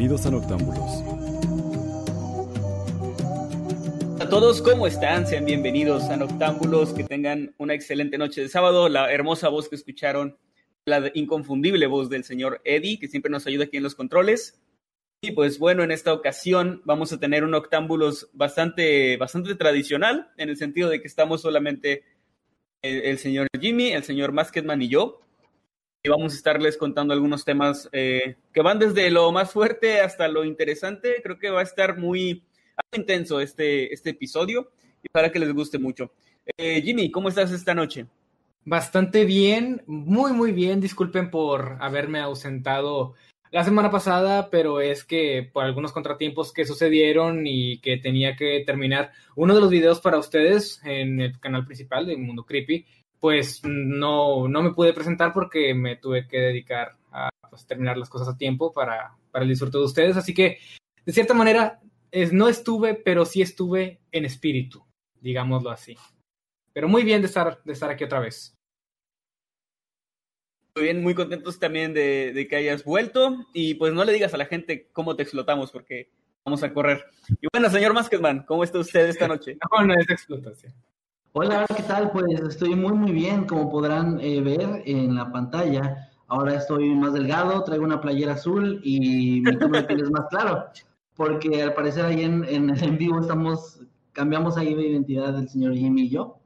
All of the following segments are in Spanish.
Bienvenidos a Noctámbulos. a todos, ¿cómo están? Sean bienvenidos a Noctámbulos, que tengan una excelente noche de sábado. La hermosa voz que escucharon, la inconfundible voz del señor Eddie, que siempre nos ayuda aquí en los controles. Y pues bueno, en esta ocasión vamos a tener un Noctámbulos bastante, bastante tradicional, en el sentido de que estamos solamente el, el señor Jimmy, el señor Masketman y yo. Y vamos a estarles contando algunos temas eh, que van desde lo más fuerte hasta lo interesante. Creo que va a estar muy intenso este, este episodio y para que les guste mucho. Eh, Jimmy, ¿cómo estás esta noche? Bastante bien, muy muy bien. Disculpen por haberme ausentado la semana pasada, pero es que por algunos contratiempos que sucedieron y que tenía que terminar uno de los videos para ustedes en el canal principal de Mundo Creepy, pues no, no me pude presentar porque me tuve que dedicar a pues, terminar las cosas a tiempo para, para el disfrute de ustedes. Así que, de cierta manera, es, no estuve, pero sí estuve en espíritu, digámoslo así. Pero muy bien de estar, de estar aquí otra vez. Muy bien, muy contentos también de, de, que hayas vuelto y pues no le digas a la gente cómo te explotamos porque vamos a correr. Y bueno, señor Masketman, ¿cómo está usted esta noche? No, no es explotación. Hola, ¿qué tal? Pues estoy muy muy bien, como podrán eh, ver en la pantalla. Ahora estoy más delgado, traigo una playera azul y mi tono de piel es más claro porque al parecer ahí en, en, en, vivo estamos, cambiamos ahí de identidad del señor Jimmy y yo.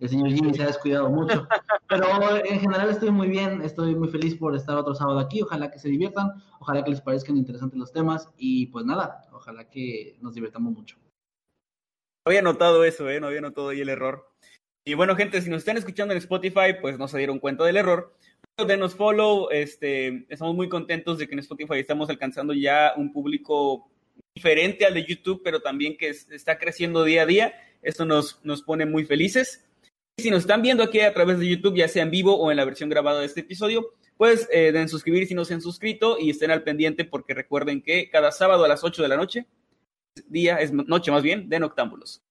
El señor Jimmy se ha descuidado mucho, pero en general estoy muy bien, estoy muy feliz por estar otro sábado aquí, ojalá que se diviertan, ojalá que les parezcan interesantes los temas y pues nada, ojalá que nos divirtamos mucho. Había notado eso, ¿eh? no había notado ahí el error. Y bueno, gente, si nos están escuchando en Spotify, pues no se dieron cuenta del error. Denos follow, este, estamos muy contentos de que en Spotify estamos alcanzando ya un público diferente al de YouTube, pero también que está creciendo día a día. Esto nos, nos pone muy felices. Y si nos están viendo aquí a través de YouTube, ya sea en vivo o en la versión grabada de este episodio, pues eh, den suscribir si no se han suscrito y estén al pendiente porque recuerden que cada sábado a las 8 de la noche, día, es noche más bien, de Noctámbulos.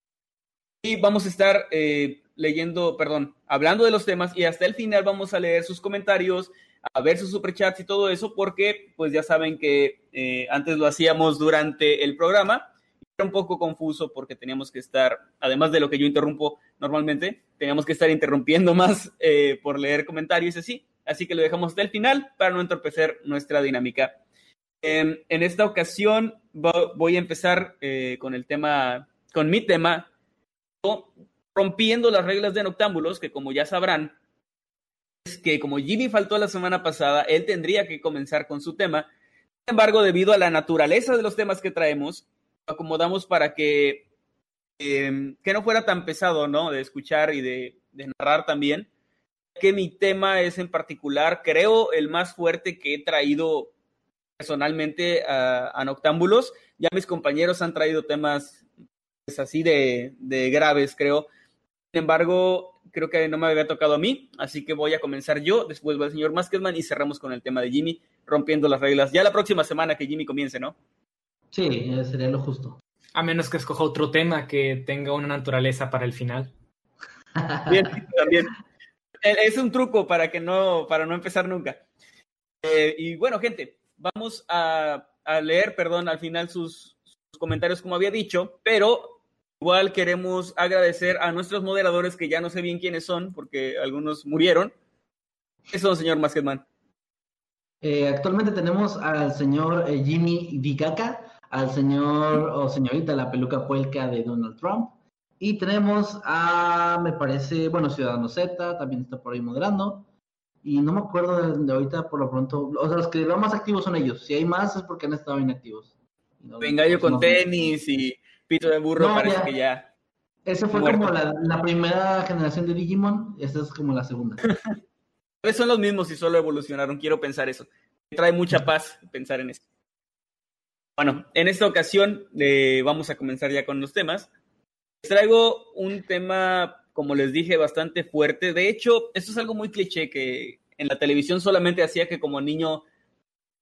Y vamos a estar eh, leyendo, perdón, hablando de los temas y hasta el final vamos a leer sus comentarios, a ver sus superchats y todo eso, porque pues ya saben que eh, antes lo hacíamos durante el programa. Era un poco confuso porque teníamos que estar, además de lo que yo interrumpo normalmente, teníamos que estar interrumpiendo más eh, por leer comentarios y así. Así que lo dejamos hasta el final para no entorpecer nuestra dinámica. Eh, en esta ocasión voy a empezar eh, con el tema, con mi tema, rompiendo las reglas de Noctámbulos, que como ya sabrán, es que como Jimmy faltó la semana pasada, él tendría que comenzar con su tema. Sin embargo, debido a la naturaleza de los temas que traemos, lo acomodamos para que, eh, que no fuera tan pesado, ¿no? De escuchar y de, de, narrar también. Que mi tema es en particular, creo, el más fuerte que he traído personalmente a, a Noctámbulos. Ya mis compañeros han traído temas pues, así de, de graves, creo. Sin embargo, creo que no me había tocado a mí, así que voy a comenzar yo, después va el señor Masketman y cerramos con el tema de Jimmy, rompiendo las reglas. Ya la próxima semana que Jimmy comience, ¿no? Sí, sería lo justo. A menos que escoja otro tema que tenga una naturaleza para el final. Bien, también. Es un truco para que no, para no empezar nunca. Eh, y bueno, gente, vamos a, leer, perdón, al final sus, comentarios como había dicho, pero Igual queremos agradecer a nuestros moderadores que ya no sé bien quiénes son porque algunos murieron. ¿Qué son, señor Masketman? Eh, actualmente tenemos al señor eh, Jimmy Dikaka, al señor o señorita la peluca puelca de Donald Trump. Y tenemos a, me parece, bueno, Ciudadano Z, también está por ahí moderando. Y no me acuerdo de, de ahorita por lo pronto. O sea, los que los más activos son ellos. Si hay más es porque han estado inactivos. Venga yo con tenis y pito de burro, parece que ya. Esa fue como la, la, primera generación de Digimon, esta es como la segunda. son los mismos y solo evolucionaron, quiero pensar eso. Me trae mucha paz pensar en eso. Bueno, en esta ocasión eh, vamos a comenzar ya con los temas. Les traigo un tema, como les dije, bastante fuerte. De hecho, esto es algo muy cliché que en la televisión solamente hacía que como niño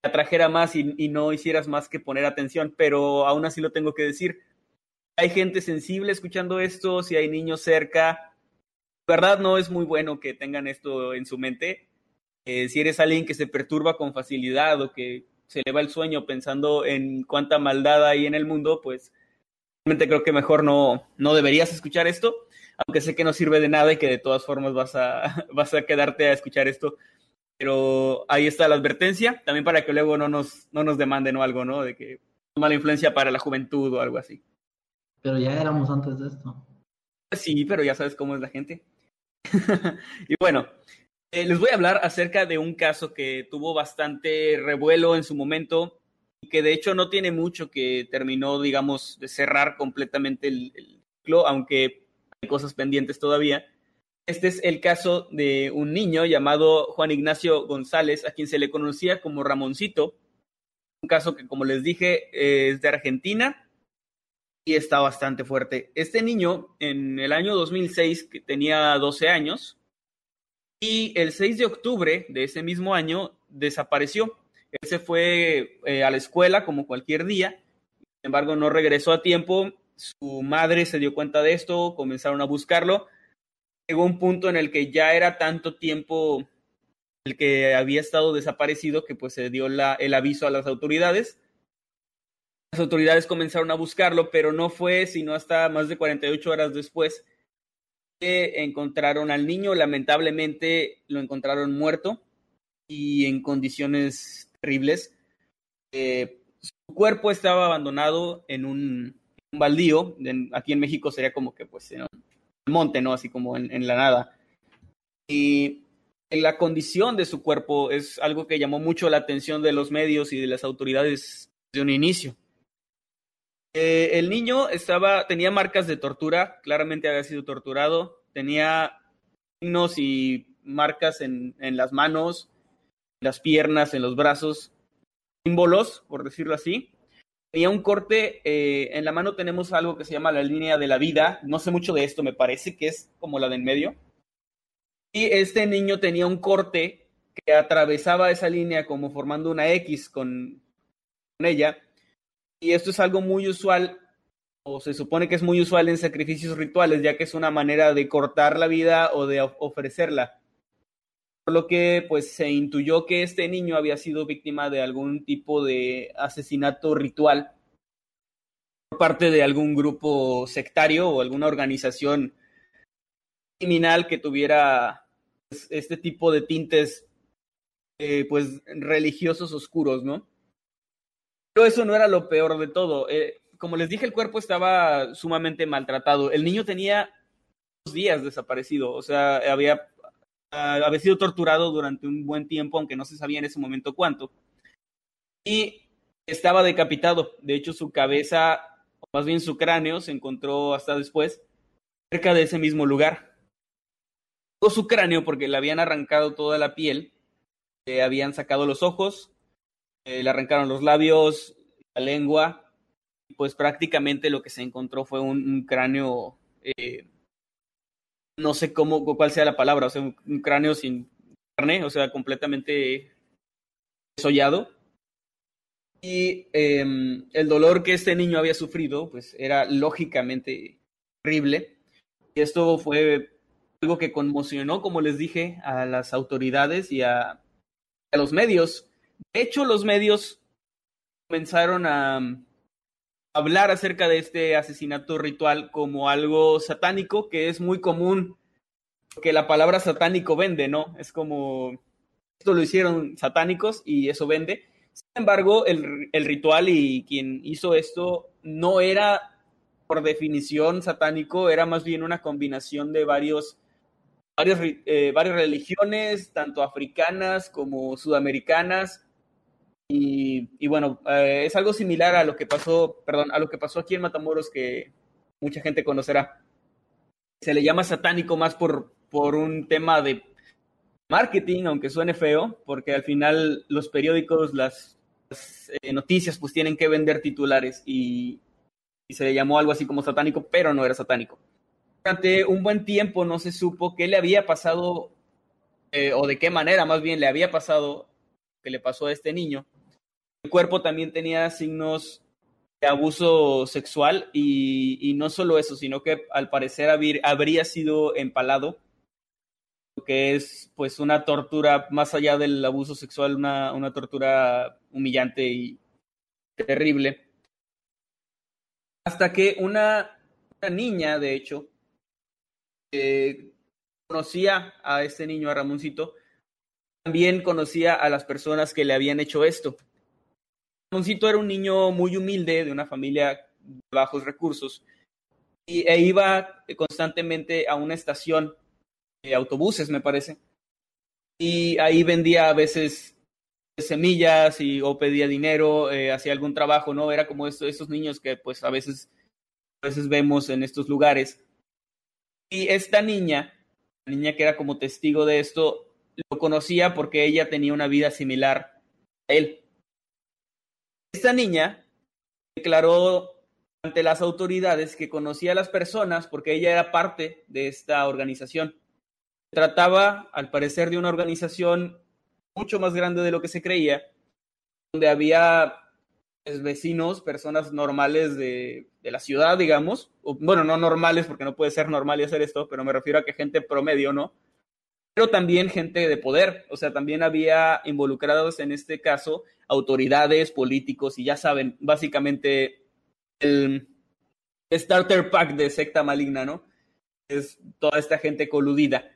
te atrajera más y, y no hicieras más que poner atención, pero aún así lo tengo que decir hay gente sensible escuchando esto, si hay niños cerca, verdad no es muy bueno que tengan esto en su mente. Eh, si eres alguien que se perturba con facilidad o que se le va el sueño pensando en cuánta maldad hay en el mundo, pues realmente creo que mejor no, no deberías escuchar esto, aunque sé que no sirve de nada y que de todas formas vas a, vas a quedarte a escuchar esto. Pero ahí está la advertencia, también para que luego no nos, no nos demanden o algo, ¿no? De que mala influencia para la juventud o algo así. Pero ya éramos antes de esto. Sí, pero ya sabes cómo es la gente. y bueno, eh, les voy a hablar acerca de un caso que tuvo bastante revuelo en su momento y que de hecho no tiene mucho que terminó, digamos, de cerrar completamente el, el ciclo, aunque cosas pendientes todavía. Este es el caso de un niño llamado Juan Ignacio González, a quien se le conocía como Ramoncito. Un caso que, como les dije, es de Argentina y está bastante fuerte. Este niño, en el año 2006, que tenía 12 años, y el 6 de octubre de ese mismo año desapareció. Él se fue eh, a la escuela como cualquier día, sin embargo no regresó a tiempo. Su madre se dio cuenta de esto, comenzaron a buscarlo. Llegó un punto en el que ya era tanto tiempo el que había estado desaparecido que pues se dio el aviso a las autoridades las autoridades comenzaron a buscarlo, pero no fue sino hasta más de 48 horas después que encontraron al niño. Lamentablemente lo encontraron muerto y en condiciones terribles. Eh, su cuerpo estaba abandonado en un, baldío. aquí en México sería como que pues en el monte, ¿no? Así como en, en la nada. Y la condición de su cuerpo es algo que llamó mucho la atención de los medios y de las autoridades de un inicio. Eh, el niño estaba, tenía marcas de tortura, claramente había sido torturado, tenía signos y marcas en, en las manos, las piernas, en los brazos, símbolos, por decirlo así. Tenía un corte, eh, en la mano tenemos algo que se llama la línea de la vida, no sé mucho de esto, me parece que es como la de en medio. Y este niño tenía un corte que atravesaba esa línea como formando una X con, con ella y esto es algo muy usual, o se supone que es muy usual en sacrificios rituales, ya que es una manera de cortar la vida o de ofrecerla. Por lo que pues se intuyó que este niño había sido víctima de algún tipo de asesinato ritual por parte de algún grupo sectario o alguna organización criminal que tuviera pues, este tipo de tintes eh, pues religiosos oscuros, ¿no? Pero eso no era lo peor de todo. Eh, como les dije, el cuerpo estaba sumamente maltratado. El niño tenía dos días desaparecido, o sea, había, había sido torturado durante un buen tiempo, aunque no se sabía en ese momento cuánto. Y estaba decapitado. De hecho, su cabeza, o más bien su cráneo, se encontró hasta después, cerca de ese mismo lugar. O su cráneo, porque le habían arrancado toda la piel, le habían sacado los ojos, eh, le arrancaron los labios, la lengua, pues prácticamente lo que se encontró fue un, cráneo, eh, no sé cómo, cuál sea la palabra, o sea, un, cráneo sin carne, o sea, completamente desollado. Y em, el dolor que este niño había sufrido, pues era lógicamente horrible. Y esto fue algo que conmocionó, como les dije, a las autoridades y a, a los medios de hecho, los medios comenzaron a hablar acerca de este asesinato ritual como algo satánico, que es muy común, que la palabra satánico vende, ¿no? Es como, esto lo hicieron satánicos y eso vende. Sin embargo, el, el ritual y quien hizo esto no era por definición satánico, era más bien una combinación de varios, varios eh, varias religiones, tanto africanas como sudamericanas, Y, bueno, eh, es algo similar a lo que pasó, perdón, a lo que pasó aquí en Matamoros que mucha gente conocerá. Se le llama satánico más por, por un tema de marketing, aunque suene feo, porque al final los periódicos, las, eh, noticias, pues tienen que vender titulares y, se le llamó algo así como satánico, pero no era satánico. Durante un buen tiempo no se supo qué le había pasado eh, o de qué manera más bien le había pasado que le pasó a este niño. El cuerpo también tenía signos de abuso sexual y, no solo eso, sino que al parecer habría sido empalado que es pues una tortura más allá del abuso sexual, una, tortura humillante y terrible. Hasta que una, niña, de hecho, conocía a este niño, a Ramoncito, también conocía a las personas que le habían hecho esto. Ramoncito era un niño muy humilde, de una familia de bajos recursos, y, e iba constantemente a una estación autobuses, me parece. Y ahí vendía a veces semillas y, o pedía dinero, eh, hacía algún trabajo, ¿no? Era como esos niños que pues a veces, a veces vemos en estos lugares. Y esta niña, la niña que era como testigo de esto, lo conocía porque ella tenía una vida similar a él. Esta niña declaró ante las autoridades que conocía a las personas porque ella era parte de esta organización trataba, al parecer, de una organización mucho más grande de lo que se creía, donde había pues, vecinos, personas normales de, la ciudad, digamos, bueno, no normales porque no puede ser normal y hacer esto, pero me refiero a que gente promedio, ¿no? Pero también gente de poder, o sea, también había involucrados en este caso autoridades, políticos y ya saben, básicamente el starter pack de secta maligna, ¿no? Es toda esta gente coludida.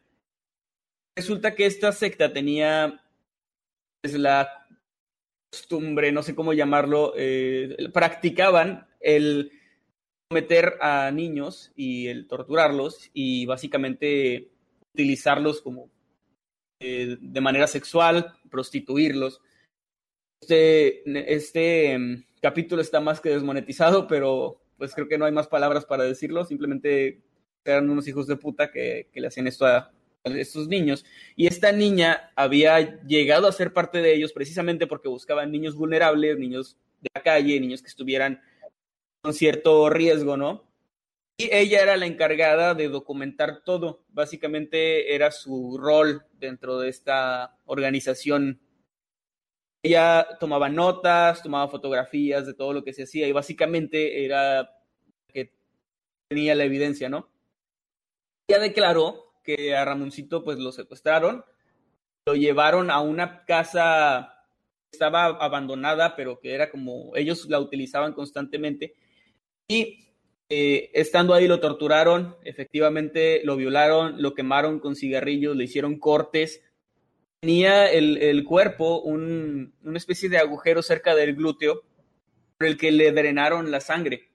Resulta que esta secta tenía pues, la costumbre, no sé cómo llamarlo, eh, practicaban el meter a niños y el torturarlos y básicamente utilizarlos como eh, de manera sexual, prostituirlos. Este, este em, capítulo está más que desmonetizado, pero pues creo que no hay más palabras para decirlo, simplemente eran unos hijos de puta que, que le hacían esto a, estos niños. Y esta niña había llegado a ser parte de ellos precisamente porque buscaban niños vulnerables, niños de la calle, niños que estuvieran con cierto riesgo, ¿no? Y ella era la encargada de documentar todo. Básicamente era su rol dentro de esta organización. Ella tomaba notas, tomaba fotografías de todo lo que se hacía y básicamente era que tenía la evidencia, ¿no? Ella declaró que a Ramoncito pues lo secuestraron, lo llevaron a una casa que estaba abandonada, pero que era como ellos la utilizaban constantemente y eh, estando ahí lo torturaron, efectivamente lo violaron, lo quemaron con cigarrillos, le hicieron cortes. Tenía el, cuerpo un, una especie de agujero cerca del glúteo por el que le drenaron la sangre.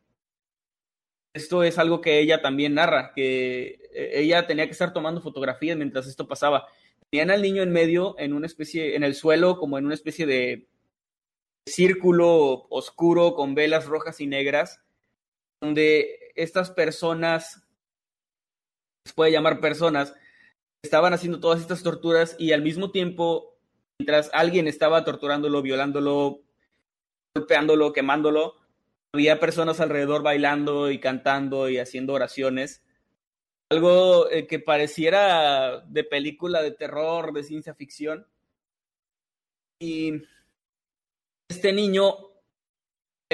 Esto es algo que ella también narra, que eh, ella tenía que estar tomando fotografías mientras esto pasaba. Tenían al niño en medio, en una especie, en el suelo, como en una especie de círculo oscuro con velas rojas y negras, donde estas personas, se puede llamar personas, estaban haciendo todas estas torturas y al mismo tiempo, mientras alguien estaba torturándolo, violándolo, golpeándolo, quemándolo, había personas alrededor bailando y cantando y haciendo oraciones algo eh, que pareciera de película de terror, de ciencia ficción. Y este niño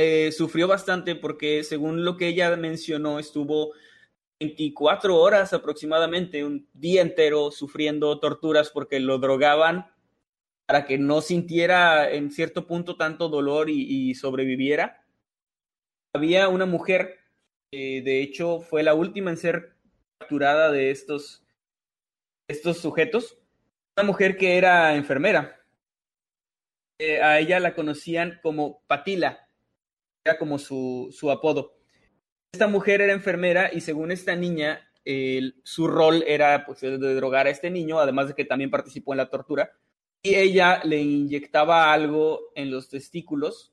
eh, sufrió bastante porque, según lo que ella mencionó, estuvo 24 horas aproximadamente, un día entero sufriendo torturas porque lo drogaban para que no sintiera en cierto punto tanto dolor y, sobreviviera. Había una mujer, de hecho fue la última en ser capturada de estos, estos sujetos, una mujer que era enfermera. Eh, a ella la conocían como Patila, era como su, su apodo. Esta mujer era enfermera y según esta niña, su rol era pues, de drogar a este niño, además de que también participó en la tortura. y ella le inyectaba algo en los testículos.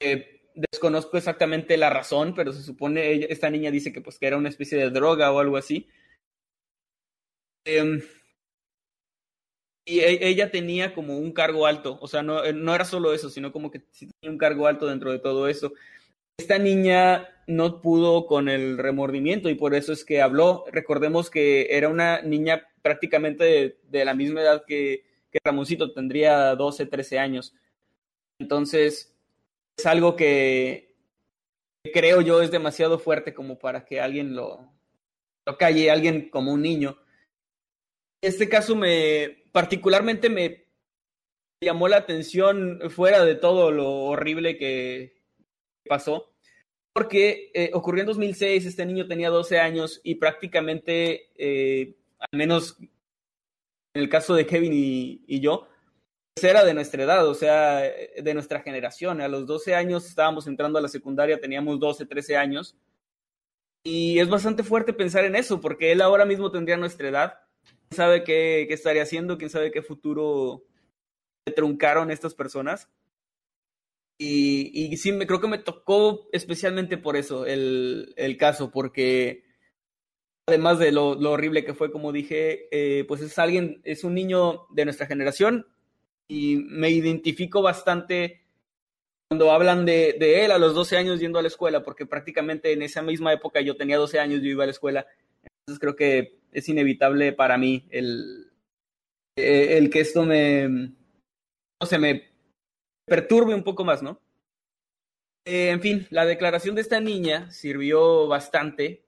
Eh, desconozco exactamente la razón, pero se supone, ella, esta niña dice que pues que era una especie de droga o algo así. Eh, y e, ella tenía como un cargo alto, o sea, no, eh, no era solo eso, sino como que tenía un cargo alto dentro de todo eso. Esta niña no pudo con el remordimiento y por eso es que habló. Recordemos que era una niña prácticamente de, de la misma edad que, que Ramoncito, tendría 12, 13 años. Entonces, es algo que creo yo es demasiado fuerte como para que alguien lo, lo calle, alguien como un niño. Este caso me, particularmente me llamó la atención fuera de todo lo horrible que pasó, porque eh, ocurrió en 2006, este niño tenía 12 años y prácticamente, eh, al menos en el caso de Kevin y, y yo, pues era de nuestra edad, o sea, de nuestra generación. A los 12 años estábamos entrando a la secundaria, teníamos 12, 13 años. Y es bastante fuerte pensar en eso, porque él ahora mismo tendría nuestra edad sabe qué, qué, estaría haciendo, quién sabe qué futuro le truncaron estas personas. Y, y sí, me, creo que me tocó especialmente por eso el, el caso, porque además de lo, lo, horrible que fue, como dije, eh, pues es alguien, es un niño de nuestra generación y me identifico bastante cuando hablan de, de, él a los 12 años yendo a la escuela, porque prácticamente en esa misma época yo tenía 12 años, yo iba a la escuela, entonces creo que es inevitable para mí el, el que esto me, no sé, me perturbe un poco más, ¿no? Eh, en fin, la declaración de esta niña sirvió bastante.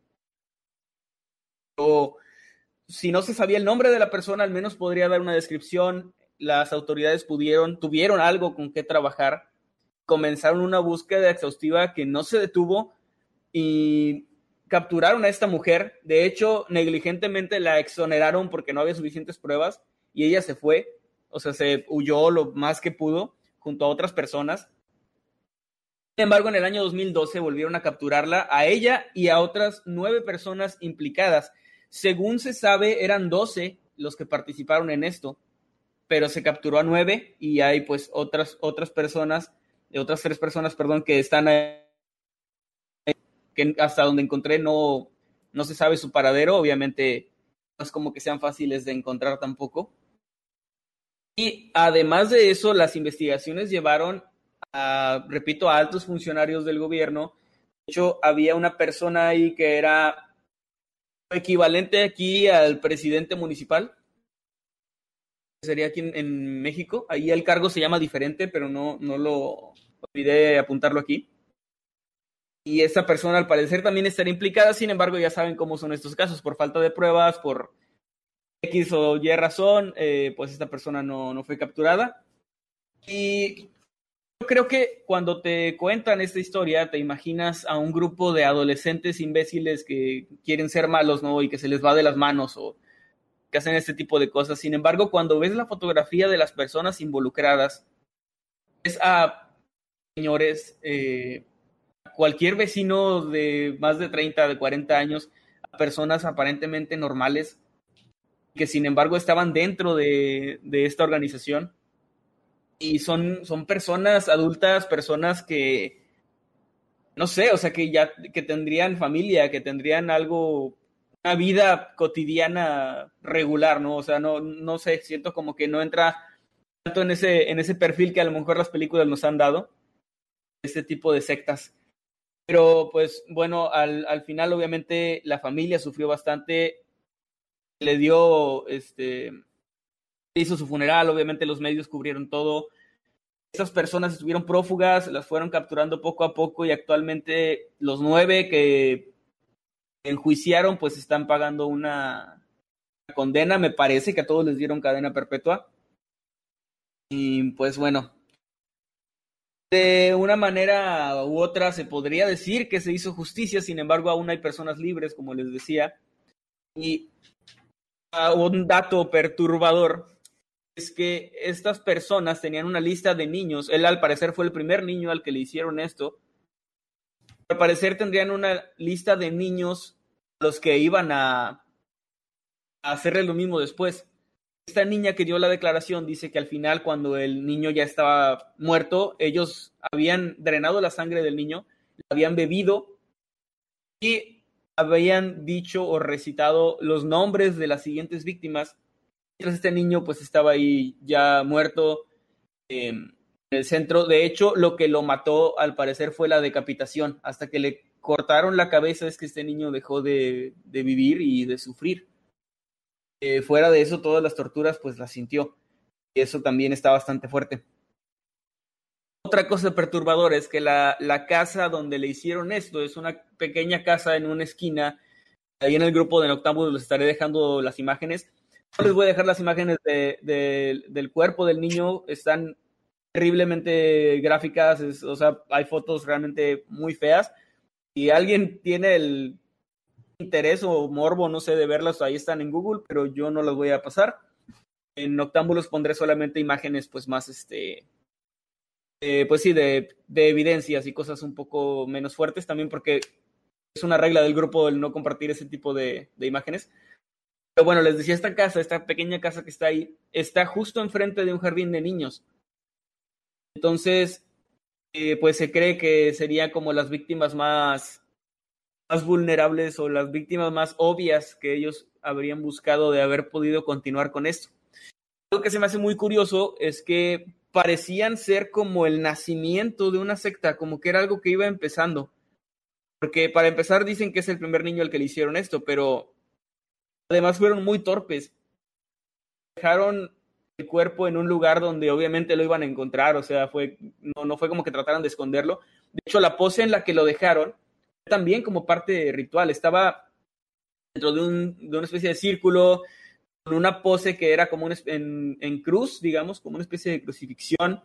O, si no se sabía el nombre de la persona, al menos podría dar una descripción. Las autoridades pudieron, tuvieron algo con qué trabajar. Comenzaron una búsqueda exhaustiva que no se detuvo y capturaron a esta mujer. De hecho, negligentemente la exoneraron porque no había suficientes pruebas y ella se fue. O sea, se huyó lo más que pudo junto a otras personas. Sin embargo, en el año 2012 volvieron a capturarla a ella y a otras nueve personas implicadas. Según se sabe, eran 12 los que participaron en esto, pero se capturó a nueve y hay pues otras, otras personas, otras tres personas, perdón, que están ahí hasta donde encontré no, no se sabe su paradero, obviamente no es como que sean fáciles de encontrar tampoco. Y además de eso, las investigaciones llevaron a, repito, a altos funcionarios del gobierno. De hecho, había una persona ahí que era equivalente aquí al presidente municipal. Sería aquí en, en México. Ahí el cargo se llama diferente, pero no, no lo olvidé apuntarlo aquí y esa persona al parecer también estaría implicada, sin embargo ya saben cómo son estos casos, por falta de pruebas, por X o Y razón, eh, pues esta persona no, no fue capturada. Y yo creo que cuando te cuentan esta historia, te imaginas a un grupo de adolescentes imbéciles que quieren ser malos, ¿no? Y que se les va de las manos o que hacen este tipo de cosas. Sin embargo, cuando ves la fotografía de las personas involucradas, es a señores eh, cualquier vecino de más de 30, de 40 años, personas aparentemente normales, que sin embargo estaban dentro de, de esta organización. Y son, son personas adultas, personas que, no sé, o sea, que ya que tendrían familia, que tendrían algo, una vida cotidiana regular, ¿no? O sea, no, no sé, siento como que no entra tanto en ese, en ese perfil que a lo mejor las películas nos han dado, este tipo de sectas. Pero pues bueno, al, al final obviamente la familia sufrió bastante, le dio, este, hizo su funeral, obviamente los medios cubrieron todo. Estas personas estuvieron prófugas, las fueron capturando poco a poco y actualmente los nueve que enjuiciaron pues están pagando una condena, me parece que a todos les dieron cadena perpetua. Y pues bueno, de una manera u otra se podría decir que se hizo justicia, sin embargo aún hay personas libres, como les decía. Y un dato perturbador es que estas personas tenían una lista de niños, él al parecer fue el primer niño al que le hicieron esto, al parecer tendrían una lista de niños a los que iban a, a hacerle lo mismo después. Esta niña que dio la declaración dice que al final, cuando el niño ya estaba muerto, ellos habían drenado la sangre del niño, la habían bebido y habían dicho o recitado los nombres de las siguientes víctimas. Mientras este niño pues estaba ahí ya muerto en el centro. De hecho, lo que lo mató al parecer fue la decapitación. Hasta que le cortaron la cabeza es que este niño dejó de, de vivir y de sufrir. Eh, fuera de eso, todas las torturas pues las sintió. Y eso también está bastante fuerte. Otra cosa perturbadora es que la, la, casa donde le hicieron esto es una pequeña casa en una esquina. Ahí en el grupo de Noctambulus les estaré dejando las imágenes. No les voy a dejar las imágenes de, de, del cuerpo del niño. Están terriblemente gráficas. O sea, hay fotos realmente muy feas. Si alguien tiene el interés o morbo, no sé, de verlas, ahí están en Google, pero yo no las voy a pasar. En Noctámbulos pondré solamente imágenes, pues más, este, eh, pues sí, de, de, evidencias y cosas un poco menos fuertes, también porque es una regla del grupo el no compartir ese tipo de, de imágenes. Pero bueno, les decía, esta casa, esta pequeña casa que está ahí, está justo enfrente de un jardín de niños. Entonces, eh, pues se cree que sería como las víctimas más más vulnerables o las víctimas más obvias que ellos habrían buscado de haber podido continuar con esto. Lo que se me hace muy curioso es que parecían ser como el nacimiento de una secta, como que era algo que iba empezando. Porque para empezar dicen que es el primer niño al que le hicieron esto, pero además fueron muy torpes. Dejaron el cuerpo en un lugar donde obviamente lo iban a encontrar, o sea, fue no, no fue como que trataran de esconderlo. De hecho, la pose en la que lo dejaron también como parte ritual. Estaba dentro de, un, de una especie de círculo, con una pose que era como un, en, cruz, digamos, como una especie de crucifixión.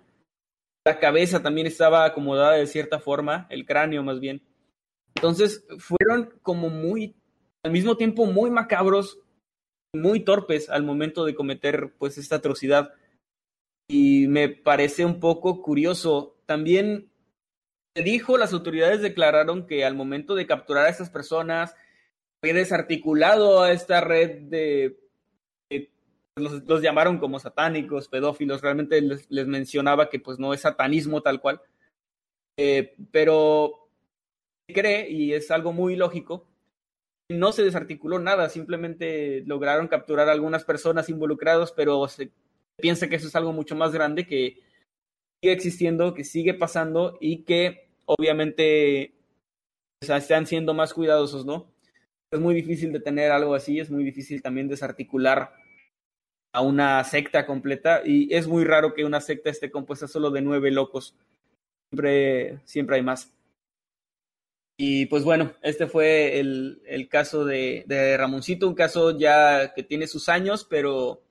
La cabeza también estaba acomodada de cierta forma, el cráneo más bien. Entonces fueron como muy, al mismo tiempo muy macabros, muy torpes al momento de cometer pues esta atrocidad. Y me parece un poco curioso. También dijo, las autoridades declararon que al momento de capturar a estas personas, fue desarticulado a esta red de, los, llamaron como satánicos, pedófilos, realmente les, les, mencionaba que pues no es satanismo tal cual, eh, pero cree, y es algo muy lógico, no se desarticuló nada, simplemente lograron capturar a algunas personas involucradas, pero se piensa que eso es algo mucho más grande que sigue existiendo, que sigue pasando y que obviamente o sea, están siendo más cuidadosos, ¿no? Es muy difícil de tener algo así, es muy difícil también desarticular a una secta completa y es muy raro que una secta esté compuesta solo de nueve locos. Siempre, siempre hay más. Y pues bueno, este fue el, el caso de, de, Ramoncito, un caso ya que tiene sus años, pero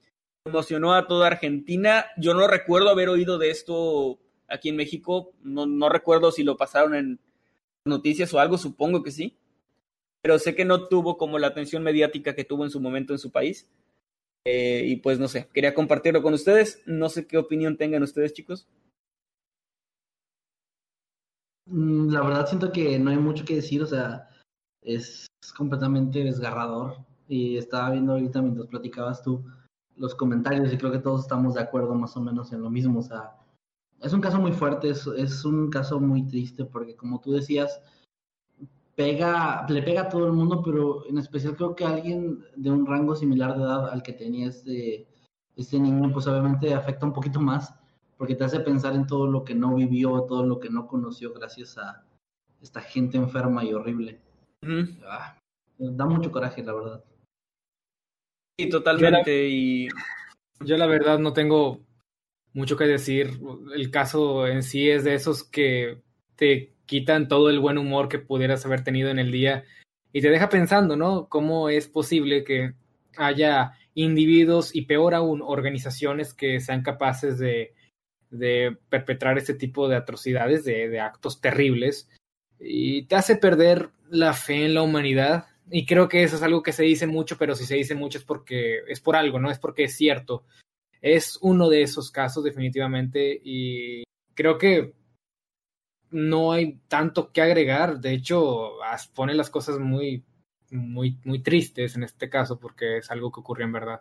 emocionó a toda Argentina. Yo no recuerdo haber oído de esto aquí en México. No, recuerdo si lo pasaron en noticias o algo, supongo que sí. Pero sé que no tuvo como la atención mediática que tuvo en su momento en su país. Eh, y pues no sé, quería compartirlo con ustedes. No sé qué opinión tengan ustedes, chicos. Mm, la verdad siento que no hay mucho que decir, o sea, es completamente desgarrador. Y estaba viendo ahorita mientras platicabas tú los comentarios y creo que todos estamos de acuerdo más o menos en lo mismo. O sea, es un caso muy fuerte, es, es, un caso muy triste porque como tú decías, pega, le pega a todo el mundo, pero en especial creo que alguien de un rango similar de edad al que tenía este, este niño, pues obviamente afecta un poquito más porque te hace pensar en todo lo que no vivió, todo lo que no conoció gracias a esta gente enferma y horrible. Ah, da mucho coraje, la verdad. Sí, totalmente. Yo la, y yo la verdad no tengo mucho que decir. El caso en sí es de esos que te quitan todo el buen humor que pudieras haber tenido en el día y te deja pensando, ¿no? ¿Cómo es posible que haya individuos y peor aún organizaciones que sean capaces de, de perpetrar este tipo de atrocidades, de, de actos terribles? Y te hace perder la fe en la humanidad. Y creo que eso es algo que se dice mucho, pero si se dice mucho es porque es por algo, ¿no? Es porque es cierto es uno de esos casos definitivamente y creo que no hay tanto que agregar. De hecho, pone las cosas muy, muy, muy tristes en este caso porque es algo que ocurrió en verdad.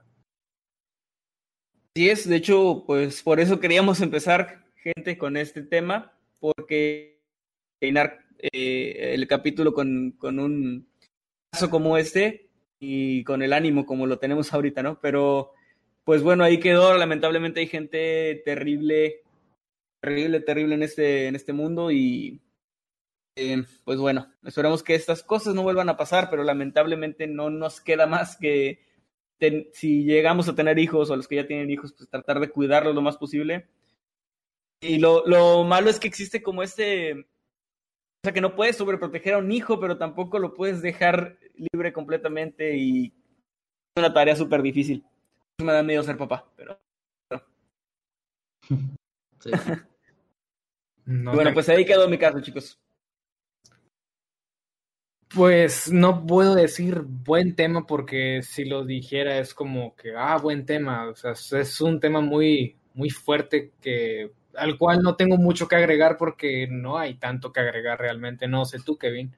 Sí es, de hecho, pues por eso queríamos empezar, gente, con este tema, porque eh, el capítulo con, con un caso como este y con el ánimo como lo tenemos ahorita, ¿no? Pero, pues bueno, ahí quedó, lamentablemente hay gente terrible, terrible, terrible en este, en este mundo y eh, pues bueno, esperamos que estas cosas no vuelvan a pasar, pero lamentablemente no nos queda más que si llegamos a tener hijos o los que ya tienen hijos, pues tratar de cuidarlos lo más posible. Y lo, lo malo es que existe como este, o sea, que no puedes sobreproteger a un hijo, pero tampoco lo puedes dejar libre completamente y es una tarea súper difícil. Me da miedo ser papá, pero... Sí. bueno, pues ahí quedó mi caso, chicos. Pues no puedo decir buen tema porque si lo dijera es como que, ah, buen tema. O sea, es un tema muy, muy fuerte que al cual no tengo mucho que agregar porque no hay tanto que agregar realmente. No sé tú, Kevin.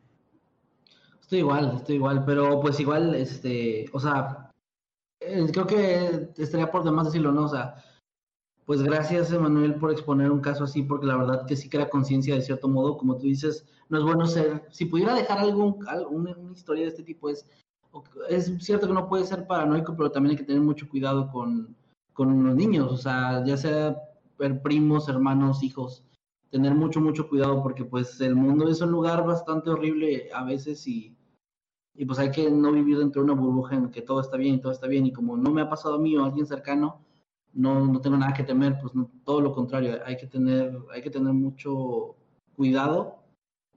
Estoy igual, estoy igual, pero pues igual, este, o sea, eh, creo que estaría por demás decirlo, ¿no? O sea, pues gracias, Emanuel, por exponer un caso así, porque la verdad que sí crea conciencia de cierto modo, como tú dices, no es bueno ser, si pudiera dejar algún, una, historia de este tipo, es, es cierto que no puede ser paranoico, pero también hay que tener mucho cuidado con, con los niños, o sea, ya sea primos, hermanos, hijos, tener mucho, mucho cuidado, porque pues el mundo es un lugar bastante horrible a veces y, y pues hay que no vivir dentro de una burbuja en que todo está bien y todo está bien, y como no me ha pasado a mí o a alguien cercano, no, no tengo nada que temer, pues todo lo contrario, hay que tener, hay que tener mucho cuidado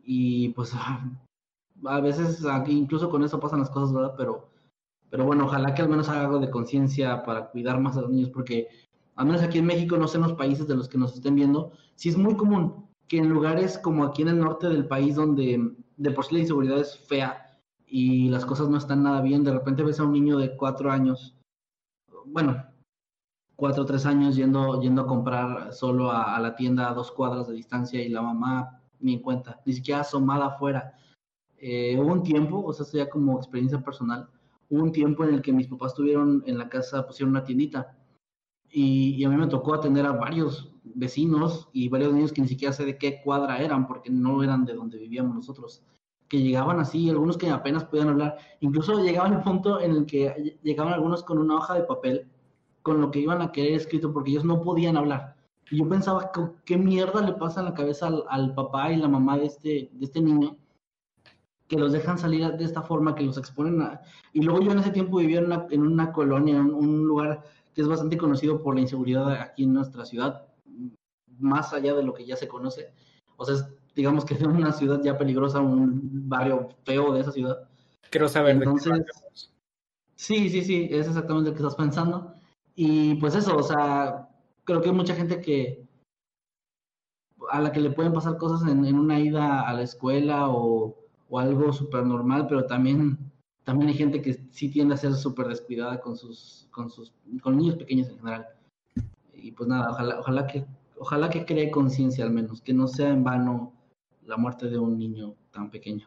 y pues a veces incluso con eso pasan las cosas, ¿verdad? Pero, pero bueno, ojalá que al menos haga algo de conciencia para cuidar más a los niños, porque al menos aquí en México, no sé en los países de los que nos estén viendo, sí es muy común que en lugares como aquí en el norte del país donde de por sí la inseguridad es fea y las cosas no están nada bien, de repente ves a un niño de cuatro años, bueno, cuatro o tres años yendo, yendo a comprar solo a, la tienda a dos cuadras de distancia y la mamá ni en cuenta, ni siquiera asomada afuera. Eh, hubo un tiempo, o sea, ya como experiencia personal, hubo un tiempo en el que mis papás tuvieron en la casa, pusieron una tiendita y, y, a mí me tocó atender a varios vecinos y varios niños que ni siquiera sé de qué cuadra eran porque no eran de donde vivíamos nosotros que llegaban así, algunos que apenas podían hablar, incluso llegaban al punto en el que llegaban algunos con una hoja de papel con lo que iban a querer escrito porque ellos no podían hablar. Y yo pensaba, ¿qué mierda le pasa en la cabeza al, papá y la mamá de este, de este niño? Que los dejan salir de esta forma, que los exponen a... Y luego yo en ese tiempo vivía en una, en una colonia, en un lugar que es bastante conocido por la inseguridad aquí en nuestra ciudad, más allá de lo que ya se conoce. O sea, digamos que es una ciudad ya peligrosa, un barrio feo de esa ciudad. Quiero saber Entonces, de Sí, sí, sí, es exactamente lo que estás pensando. Y pues eso, o sea, creo que hay mucha gente que a la que le pueden pasar cosas en, una ida a la escuela o, algo súper normal, pero también, también hay gente que sí tiende a ser súper descuidada con sus, con sus, con niños pequeños en general. Y pues nada, ojalá, ojalá que, ojalá que cree conciencia al menos, que no sea en vano la muerte de un niño tan pequeño.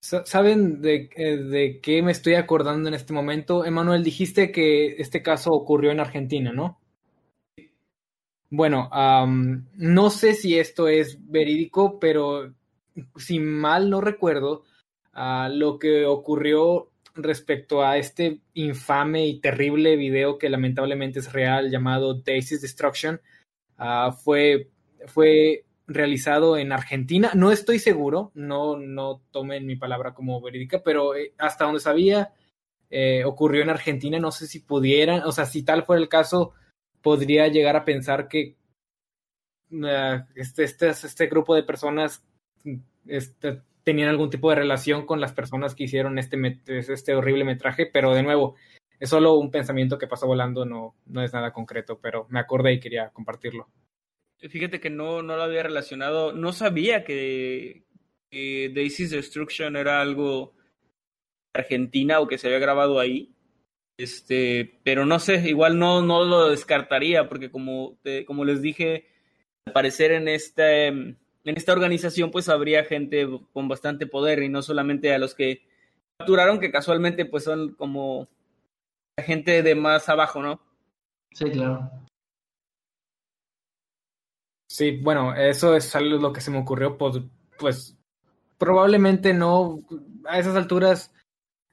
¿Saben de, eh, de, qué me estoy acordando en este momento? Emanuel, dijiste que este caso ocurrió en Argentina, ¿no? Bueno, no sé si esto es verídico, pero si mal no recuerdo, uh, lo que ocurrió respecto a este infame y terrible video que lamentablemente es real llamado Daisy's Destruction uh, fue, fue realizado en Argentina. No estoy seguro, no, no tomen mi palabra como verídica, pero eh, hasta donde sabía eh, ocurrió en Argentina. No sé si pudieran, o sea, si tal fuera el caso, podría llegar a pensar que uh, este, este, este, grupo de personas este, tenían algún tipo de relación con las personas que hicieron este, este horrible metraje, pero de nuevo, es solo un pensamiento que pasó volando, no, no es nada concreto, pero me acordé y quería compartirlo. Fíjate que no, no lo había relacionado, no sabía que, Daisy's Destruction era algo argentina o que se había grabado ahí. Este, pero no sé, igual no, no lo descartaría, porque como, como les dije, al parecer en esta, en esta organización pues habría gente con bastante poder y no solamente a los que capturaron, que casualmente pues son como gente de más abajo, ¿no? Sí, claro. Sí, bueno, eso es algo lo que se me ocurrió, pues, pues probablemente no a esas alturas.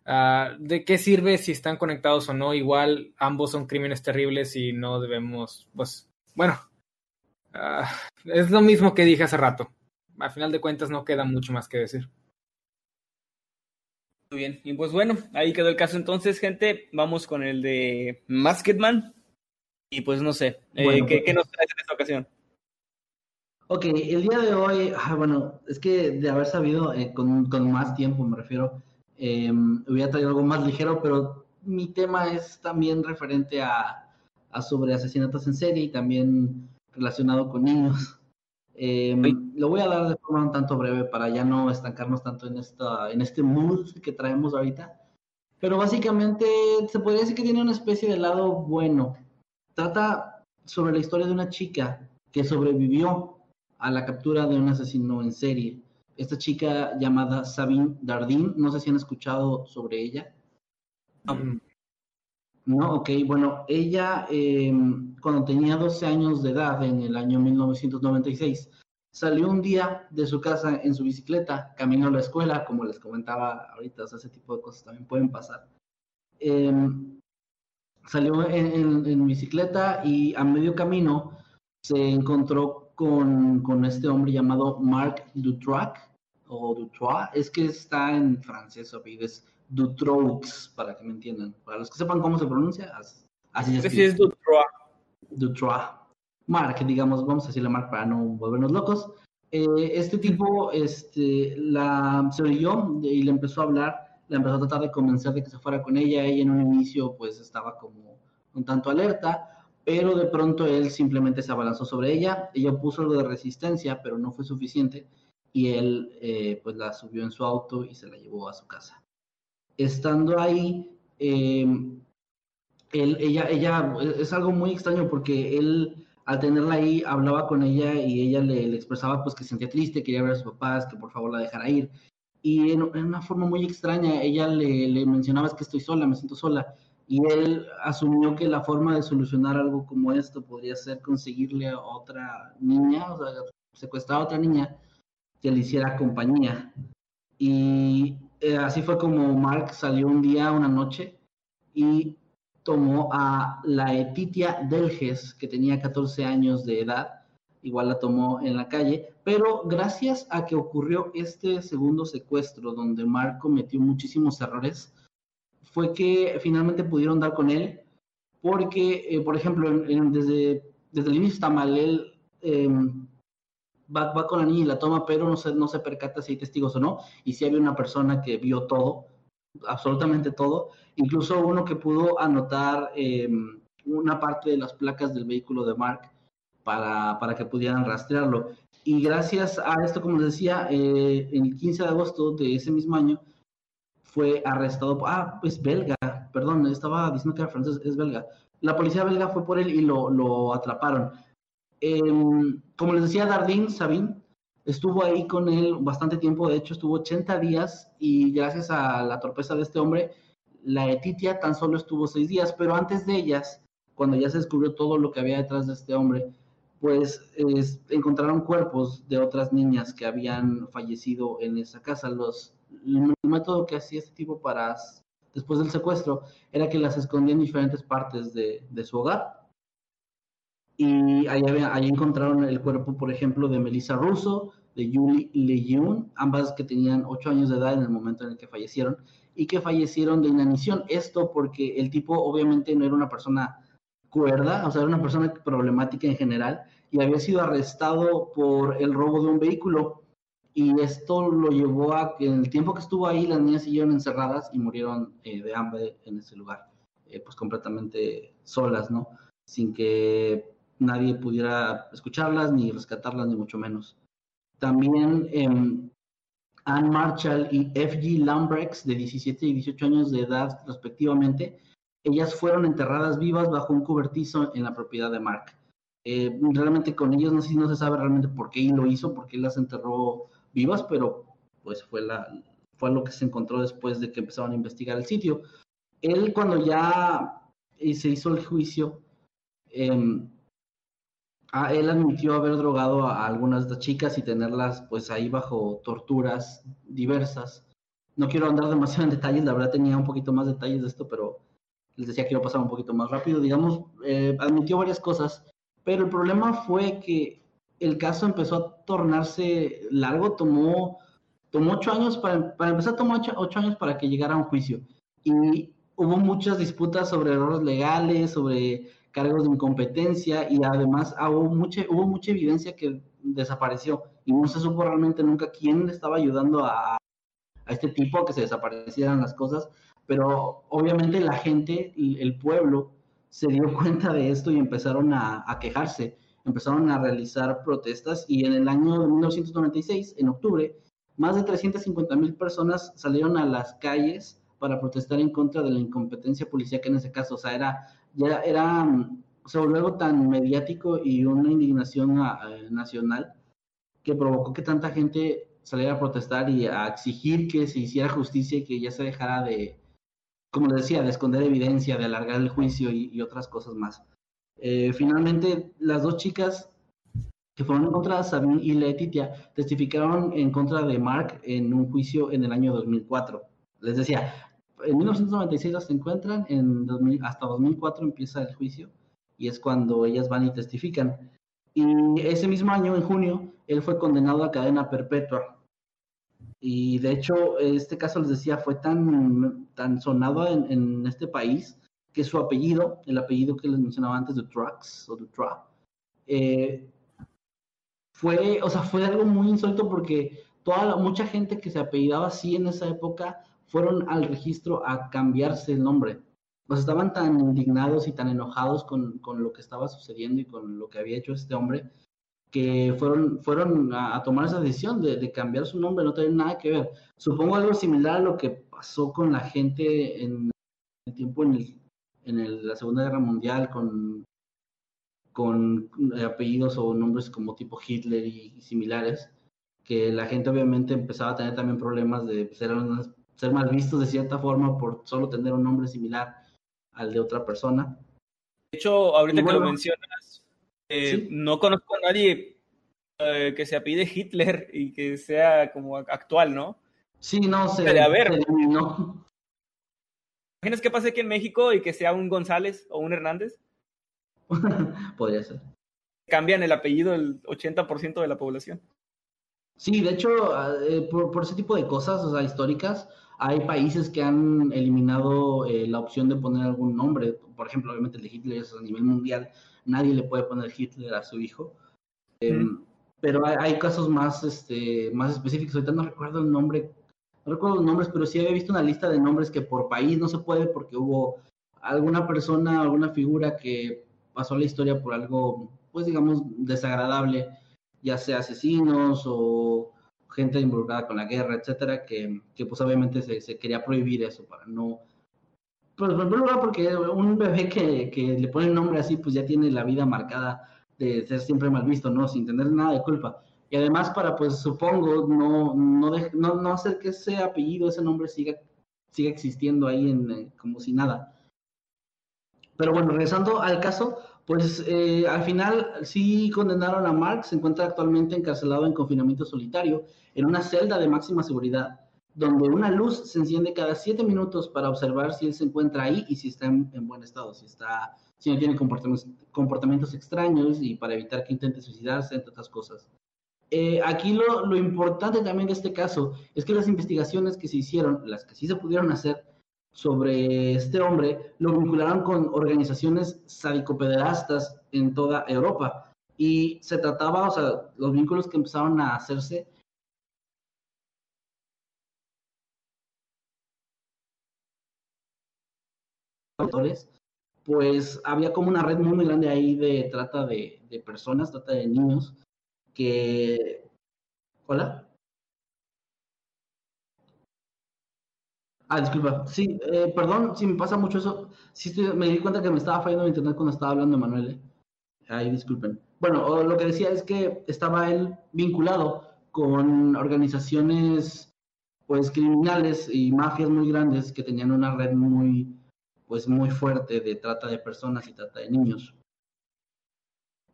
Uh, ¿De qué sirve si están conectados o no? Igual ambos son crímenes terribles y no debemos, pues, bueno, uh, es lo mismo que dije hace rato. Al final de cuentas no queda mucho más que decir. Muy bien, y pues bueno, ahí quedó el caso entonces, gente. Vamos con el de Masketman. Y pues no sé, eh, ¿qué, ¿qué, nos traes en esta ocasión? Ok, el día de hoy, ah, bueno, es que de haber sabido eh, con, con, más tiempo, me refiero, eh, hubiera traído algo más ligero, pero mi tema es también referente a, a sobre asesinatos en serie y también relacionado con niños. Eh, lo voy a dar de forma un tanto breve para ya no estancarnos tanto en, esta, en este mood que traemos ahorita. Pero básicamente se podría decir que tiene una especie de lado bueno. Trata sobre la historia de una chica que sobrevivió a la captura de un asesino en serie. Esta chica llamada Sabine Dardin, no sé si han escuchado sobre ella. No, ok, bueno, ella eh, cuando tenía 12 años de edad, en el año 1996, salió un día de su casa en su bicicleta, caminó a la escuela, como les comentaba ahorita, o sea, ese tipo de cosas también pueden pasar. Eh, salió en, en, bicicleta y a medio camino se encontró con, con este hombre llamado Marc Dutroux, o Dutroux, es que está en francés, o es Dutroux, para que me entiendan. Para los que sepan cómo se pronuncia, así es. es Dutroux. Dutroux. Marc, digamos, vamos a decirle Marc para no volvernos locos. Eh, este tipo este, la se oyó y le empezó a hablar, le empezó a tratar de convencer de que se fuera con ella. Ella en un inicio pues estaba como un tanto alerta, pero de pronto él simplemente se abalanzó sobre ella, ella puso algo de resistencia, pero no fue suficiente, y él eh, pues la subió en su auto y se la llevó a su casa. Estando ahí, eh, él, ella, ella, es algo muy extraño porque él al tenerla ahí hablaba con ella y ella le, le, expresaba pues que se sentía triste, quería ver a sus papás, que por favor la dejara ir. Y en, en una forma muy extraña, ella le, le mencionaba es que estoy sola, me siento sola y él asumió que la forma de solucionar algo como esto podría ser conseguirle a otra niña, o sea, secuestrar a otra niña que le hiciera compañía. Y eh, así fue como Mark salió un día, una noche, y tomó a la Etitia Delges, que tenía 14 años de edad, igual la tomó en la calle, pero gracias a que ocurrió este segundo secuestro donde Mark cometió muchísimos errores, fue que finalmente pudieron dar con él, porque, eh, por ejemplo, desde, desde el inicio está mal, él em, va, va, con la niña y la toma, pero no se, no se percata si hay testigos o no, y si había una persona que vio todo, absolutamente todo, incluso uno que pudo anotar em, una parte de las placas del vehículo de Mark para, para que pudieran rastrearlo. Y gracias a esto, como les decía, eh, el 15 de agosto de ese mismo año, fue arrestado, ah, pues belga, perdón, estaba diciendo que era francés, es belga. La policía belga fue por él y lo, atraparon. Eh, como les decía, Dardin Sabin estuvo ahí con él bastante tiempo, de hecho estuvo 80 días y gracias a la torpeza de este hombre, la Etitia tan solo estuvo seis días, pero antes de ellas, cuando ya se descubrió todo lo que había detrás de este hombre, pues es, encontraron cuerpos de otras niñas que habían fallecido en esa casa. Los el método que hacía este tipo para, después del secuestro, era que las escondía en diferentes partes de, su hogar. Y ahí, encontraron el cuerpo, por ejemplo, de Melissa Russo, de Julie Lejeune, ambas que tenían 8 años de edad en el momento en el que fallecieron, y que fallecieron de inanición. Esto porque el tipo obviamente no era una persona cuerda, o sea, era una persona problemática en general, y había sido arrestado por el robo de un vehículo y esto lo llevó a que en el tiempo que estuvo ahí las niñas siguieron encerradas y murieron eh, de hambre en ese lugar, eh, pues completamente solas, ¿no? Sin que nadie pudiera escucharlas, ni rescatarlas, ni mucho menos. También eh, Anne Marshall y F.G. Lambrex, de 17 y 18 años de edad respectivamente, ellas fueron enterradas vivas bajo un cobertizo en la propiedad de Mark. Eh, realmente con ellos no, no se sabe realmente por qué lo hizo, porque él las enterró vivas, pero pues fue, la, fue lo que se encontró después de que empezaron a investigar el sitio. Él cuando ya se hizo el juicio, eh, ah, él admitió haber drogado a algunas de chicas y tenerlas pues ahí bajo torturas diversas. No quiero andar demasiado en detalles, la verdad tenía un poquito más detalles de esto, pero les decía que iba a pasar un poquito más rápido. Digamos, eh, admitió varias cosas, pero el problema fue que el caso empezó a tornarse largo, tomó, tomó ocho años, para, para empezar tomó ocho, años para que llegara a un juicio. Y hubo muchas disputas sobre errores legales, sobre cargos de incompetencia y además hubo mucha, hubo mucha evidencia que desapareció y no se supo realmente nunca quién le estaba ayudando a, a este tipo a que se desaparecieran las cosas, pero obviamente la gente, el pueblo, se dio cuenta de esto y empezaron a, a quejarse empezaron a realizar protestas y en el año de 1996, en octubre, más de 350 mil personas salieron a las calles para protestar en contra de la incompetencia policíaca en ese caso. O sea, era, ya era, se volvió algo tan mediático y una indignación ah, eh, nacional que provocó que tanta gente saliera a protestar y a exigir que se hiciera justicia y que ya se dejara de, como les decía, de esconder evidencia, de alargar el juicio y otras cosas más. Eh, finalmente, las dos chicas que fueron encontradas, Sabine y Letitia, testificaron en contra de Mark en un juicio en el año 2004. Les decía, en 1996 las encuentran, en hasta 2004 empieza el juicio y es cuando ellas van y testifican. Y ese mismo año, en junio, él fue condenado a cadena perpetua. Y de hecho, este caso, les decía, fue tan, tan sonado en, en este país que su apellido, el apellido que les mencionaba antes de o de Tra, eh, fue, o sea, fue algo muy insólito porque toda mucha gente que se apellidaba así en esa época fueron al registro a cambiarse el nombre. Pues estaban tan indignados y tan enojados con, con, lo que estaba sucediendo y con lo que había hecho este hombre que fueron, fueron a, tomar esa decisión de, de, cambiar su nombre, no tiene nada que ver. Supongo algo similar a lo que pasó con la gente en el tiempo en el en la Segunda Guerra Mundial con, con apellidos o nombres como tipo Hitler y, similares, que la gente obviamente empezaba a tener también problemas de ser, ser mal vistos de cierta forma por solo tener un nombre similar al de otra persona. De hecho, ahorita que lo mencionas, eh, no conozco a nadie eh, que se apide Hitler y que sea como actual, ¿no? Sí, no sé. De haber. No imaginas qué pasa aquí en México y que sea un González o un Hernández? Podría ser. Cambian el apellido el 80% de la población. Sí, de hecho, eh, por, ese tipo de cosas, o sea, históricas, hay países que han eliminado eh, la opción de poner algún nombre. Por ejemplo, obviamente el de Hitler es a nivel mundial. Nadie le puede poner Hitler a su hijo. Em, pero hay, hay, casos más, este, más específicos. Ahorita no recuerdo el nombre no recuerdo los nombres, pero sí había visto una lista de nombres que por país no se puede porque hubo alguna persona, alguna figura que pasó la historia por algo, pues digamos, desagradable, ya sea asesinos o gente involucrada con la guerra, etcétera, que, que pues obviamente se, se, quería prohibir eso para no... Pues en primer porque un bebé que, que le pone el nombre así, pues ya tiene la vida marcada de ser siempre mal visto, ¿no? Sin tener nada de culpa y además para, pues supongo, no, no, no, hacer que ese apellido, ese nombre siga, siga existiendo ahí en, eh, como si nada. Pero bueno, regresando al caso, pues eh, al final sí condenaron a Mark, se encuentra actualmente encarcelado en confinamiento solitario, en una celda de máxima seguridad, donde una luz se enciende cada siete minutos para observar si él se encuentra ahí y si está en, en buen estado, si, está, si no tiene comportamientos, comportamientos extraños y para evitar que intente suicidarse, entre otras cosas. Eh, aquí lo, importante también de este caso es que las investigaciones que se hicieron, las que sí se pudieron hacer sobre este hombre, lo vincularon con organizaciones sadicopederastas en toda Europa. Y se trataba, o sea, los vínculos que empezaron a hacerse pues había como una red muy, grande ahí de trata de personas, trata de niños, que... Hola. Ah, disculpa. Sí, eh, perdón si me pasa mucho eso. Sí, me di cuenta que me estaba fallando el internet cuando estaba hablando Manuel. ¿eh? Ahí disculpen. Bueno, lo que decía es que estaba él vinculado con organizaciones pues criminales y mafias muy grandes que tenían una red muy pues muy fuerte de trata de personas y trata de niños.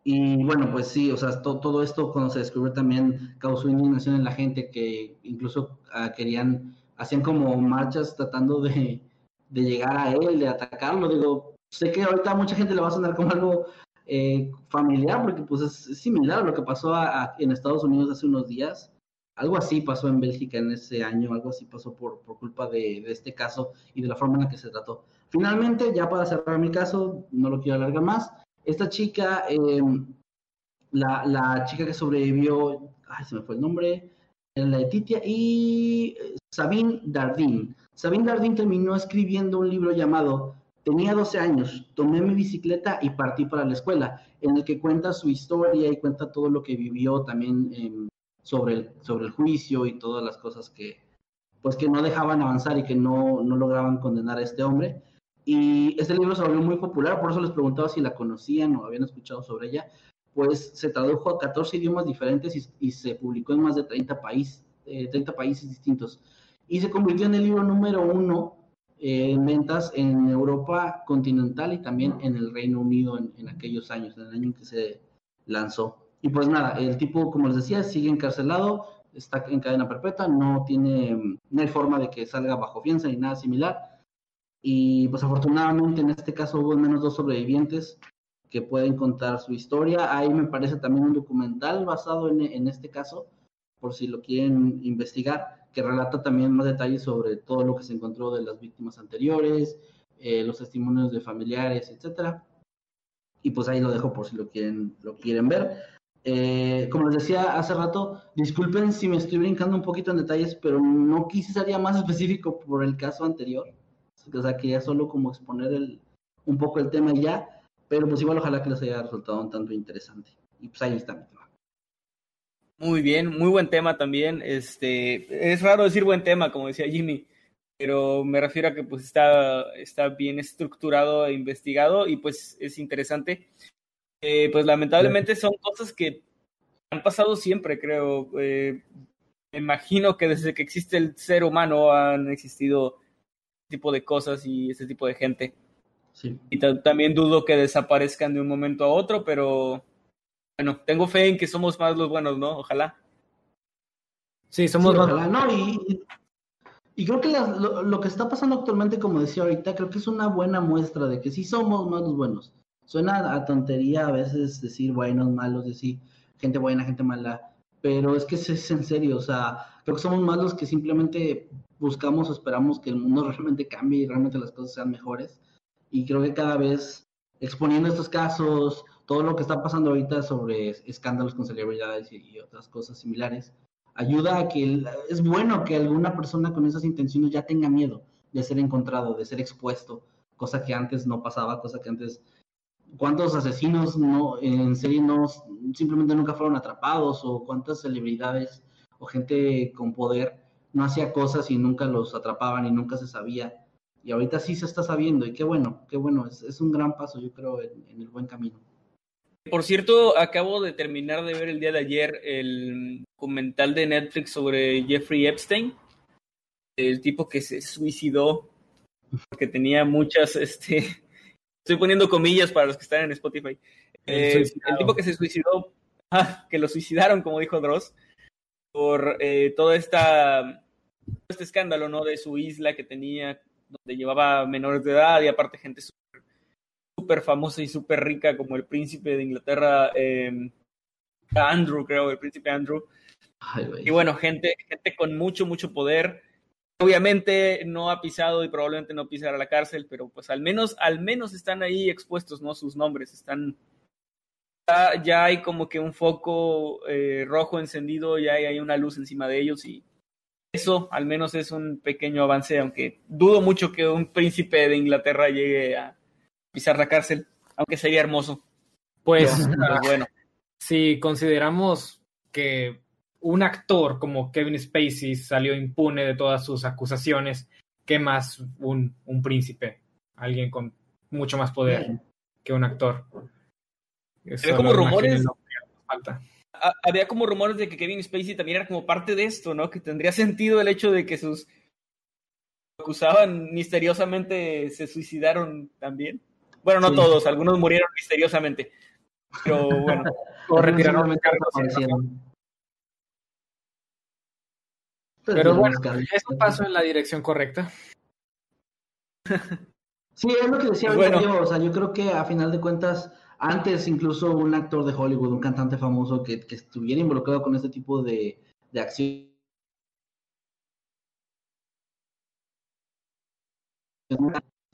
Y bueno, pues sí, o sea, todo esto cuando se descubrió también causó indignación en la gente que incluso uh, querían, hacían como marchas tratando de, de, llegar a él, de atacarlo. Digo, sé que ahorita mucha gente le va a sonar como algo eh, familiar, porque pues es, similar a lo que pasó a, en Estados Unidos hace unos días. Algo así pasó en Bélgica en ese año, algo así pasó por, por culpa de, de este caso y de la forma en la que se trató. Finalmente, ya para cerrar mi caso, no lo quiero alargar más, esta chica, eh, la, la, chica que sobrevivió, ay, se me fue el nombre, la de Titia, y eh, Sabine Dardin. Sabine Dardin terminó escribiendo un libro llamado Tenía 12 años, tomé mi bicicleta y partí para la escuela, en el que cuenta su historia y cuenta todo lo que vivió también eh, sobre, el, sobre el juicio y todas las cosas que, pues que no dejaban avanzar y que no, no lograban condenar a este hombre. Y este libro se volvió muy popular, por eso les preguntaba si la conocían o habían escuchado sobre ella. Pues se tradujo a 14 idiomas diferentes y, se publicó en más de 30, país, eh, 30 países distintos. Y se convirtió en el libro número uno eh, en ventas en Europa continental y también en el Reino Unido en, en, aquellos años, en el año en que se lanzó. Y pues nada, el tipo, como les decía, sigue encarcelado, está en cadena perpetua, no tiene, no forma de que salga bajo fianza ni nada similar y pues afortunadamente en este caso hubo al menos dos sobrevivientes que pueden contar su historia. Ahí me parece también un documental basado en, en este caso, por si lo quieren investigar, que relata también más detalles sobre todo lo que se encontró de las víctimas anteriores, eh, los testimonios de familiares, etcétera. Y pues ahí lo dejo por si lo quieren, lo quieren ver. Eh, como les decía hace rato, disculpen si me estoy brincando un poquito en detalles, pero no quise ser más específico por el caso anterior o sea, que ya solo como exponer el, un poco el tema y ya, pero pues igual ojalá que les haya resultado un tanto interesante. Y pues ahí está mi tema. Muy bien, muy buen tema también. Este, es raro decir buen tema, como decía Jimmy, pero me refiero a que pues está, está bien estructurado e investigado y pues es interesante. Eh, pues lamentablemente son cosas que han pasado siempre, creo. Eh, me imagino que desde que existe el ser humano han existido tipo de cosas y ese tipo de gente. Sí. Y también dudo que desaparezcan de un momento a otro, pero bueno, tengo fe en que somos más los buenos, ¿no? Ojalá. Sí, somos sí, más. Ojalá, no, y, y creo que la, lo, lo, que está pasando actualmente, como decía ahorita, creo que es una buena muestra de que sí somos más los buenos. Suena a tontería a veces decir buenos, malos, decir gente buena, gente mala, pero es que es, es en serio, o sea, creo que somos más los que simplemente buscamos o esperamos que el mundo realmente cambie y realmente las cosas sean mejores. Y creo que cada vez exponiendo estos casos, todo lo que está pasando ahorita sobre escándalos con celebridades y, y otras cosas similares, ayuda a que es bueno que alguna persona con esas intenciones ya tenga miedo de ser encontrado, de ser expuesto, cosa que antes no pasaba, cosa que antes cuántos asesinos no en serie no simplemente nunca fueron atrapados o cuántas celebridades o gente con poder no hacía cosas y nunca los atrapaban y nunca se sabía. Y ahorita sí se está sabiendo y qué bueno, qué bueno, es, es un gran paso yo creo en, en, el buen camino. Por cierto, acabo de terminar de ver el día de ayer el documental de Netflix sobre Jeffrey Epstein, el tipo que se suicidó porque tenía muchas, este, estoy poniendo comillas para los que están en Spotify, eh, el tipo que se suicidó, ah, que lo suicidaron, como dijo Dross, por eh, todo esta, este escándalo, ¿no? De su isla que tenía, donde llevaba menores de edad y aparte gente súper super famosa y súper rica como el príncipe de Inglaterra, eh, Andrew, creo, el príncipe Andrew. Ay, y bueno, gente, gente con mucho, mucho poder. Obviamente no ha pisado y probablemente no pisará la cárcel, pero pues al menos, al menos están ahí expuestos, ¿no? Sus nombres están ya, ya hay como que un foco eh, rojo encendido, ya hay, hay, una luz encima de ellos y eso al menos es un pequeño avance, aunque dudo mucho que un príncipe de Inglaterra llegue a pisar la cárcel, aunque sería hermoso. Pues, pero, bueno, si consideramos que un actor como Kevin Spacey salió impune de todas sus acusaciones, ¿qué más un, un príncipe? Alguien con mucho más poder que un actor. Había como rumores. Había como rumores de que Kevin Spacey también era como parte de esto, ¿no? Que tendría sentido el hecho de que sus acusaban misteriosamente se suicidaron también. Bueno, no sí. todos, algunos murieron misteriosamente. Pero bueno. o retiraron los cargos. Pero bueno, es un paso en la dirección correcta. Sí, es lo que decía bueno. yo, o sea, yo creo que a final de cuentas, antes incluso un actor de Hollywood, un cantante famoso que, estuviera involucrado con este tipo de, de acción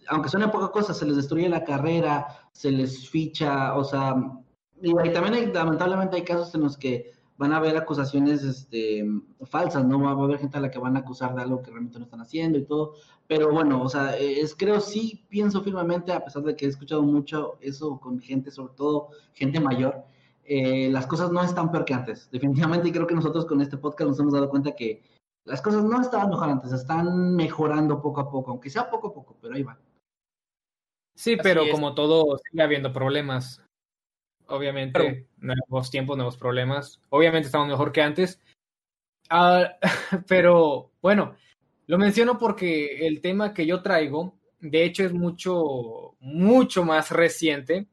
aunque suene poca cosa, se les destruye la carrera, se les ficha, o sea, y también hay, lamentablemente hay casos en los que van a haber acusaciones este, falsas, ¿no? Va a haber gente a la que van a acusar de algo que realmente no están haciendo y todo. Pero bueno, o sea, es, creo, sí pienso firmemente, a pesar de que he escuchado mucho eso con gente, sobre todo gente mayor, eh, las cosas no están peor que antes. Definitivamente, y creo que nosotros con este podcast nos hemos dado cuenta que las cosas no estaban mejor antes, están mejorando poco a poco, aunque sea poco a poco, pero ahí va. Sí, pero como todo, sigue habiendo problemas obviamente, nuevos tiempos, nuevos problemas. Obviamente estamos mejor que antes. Ah, pero bueno, lo menciono porque el tema que yo traigo, de hecho, es mucho, mucho más reciente.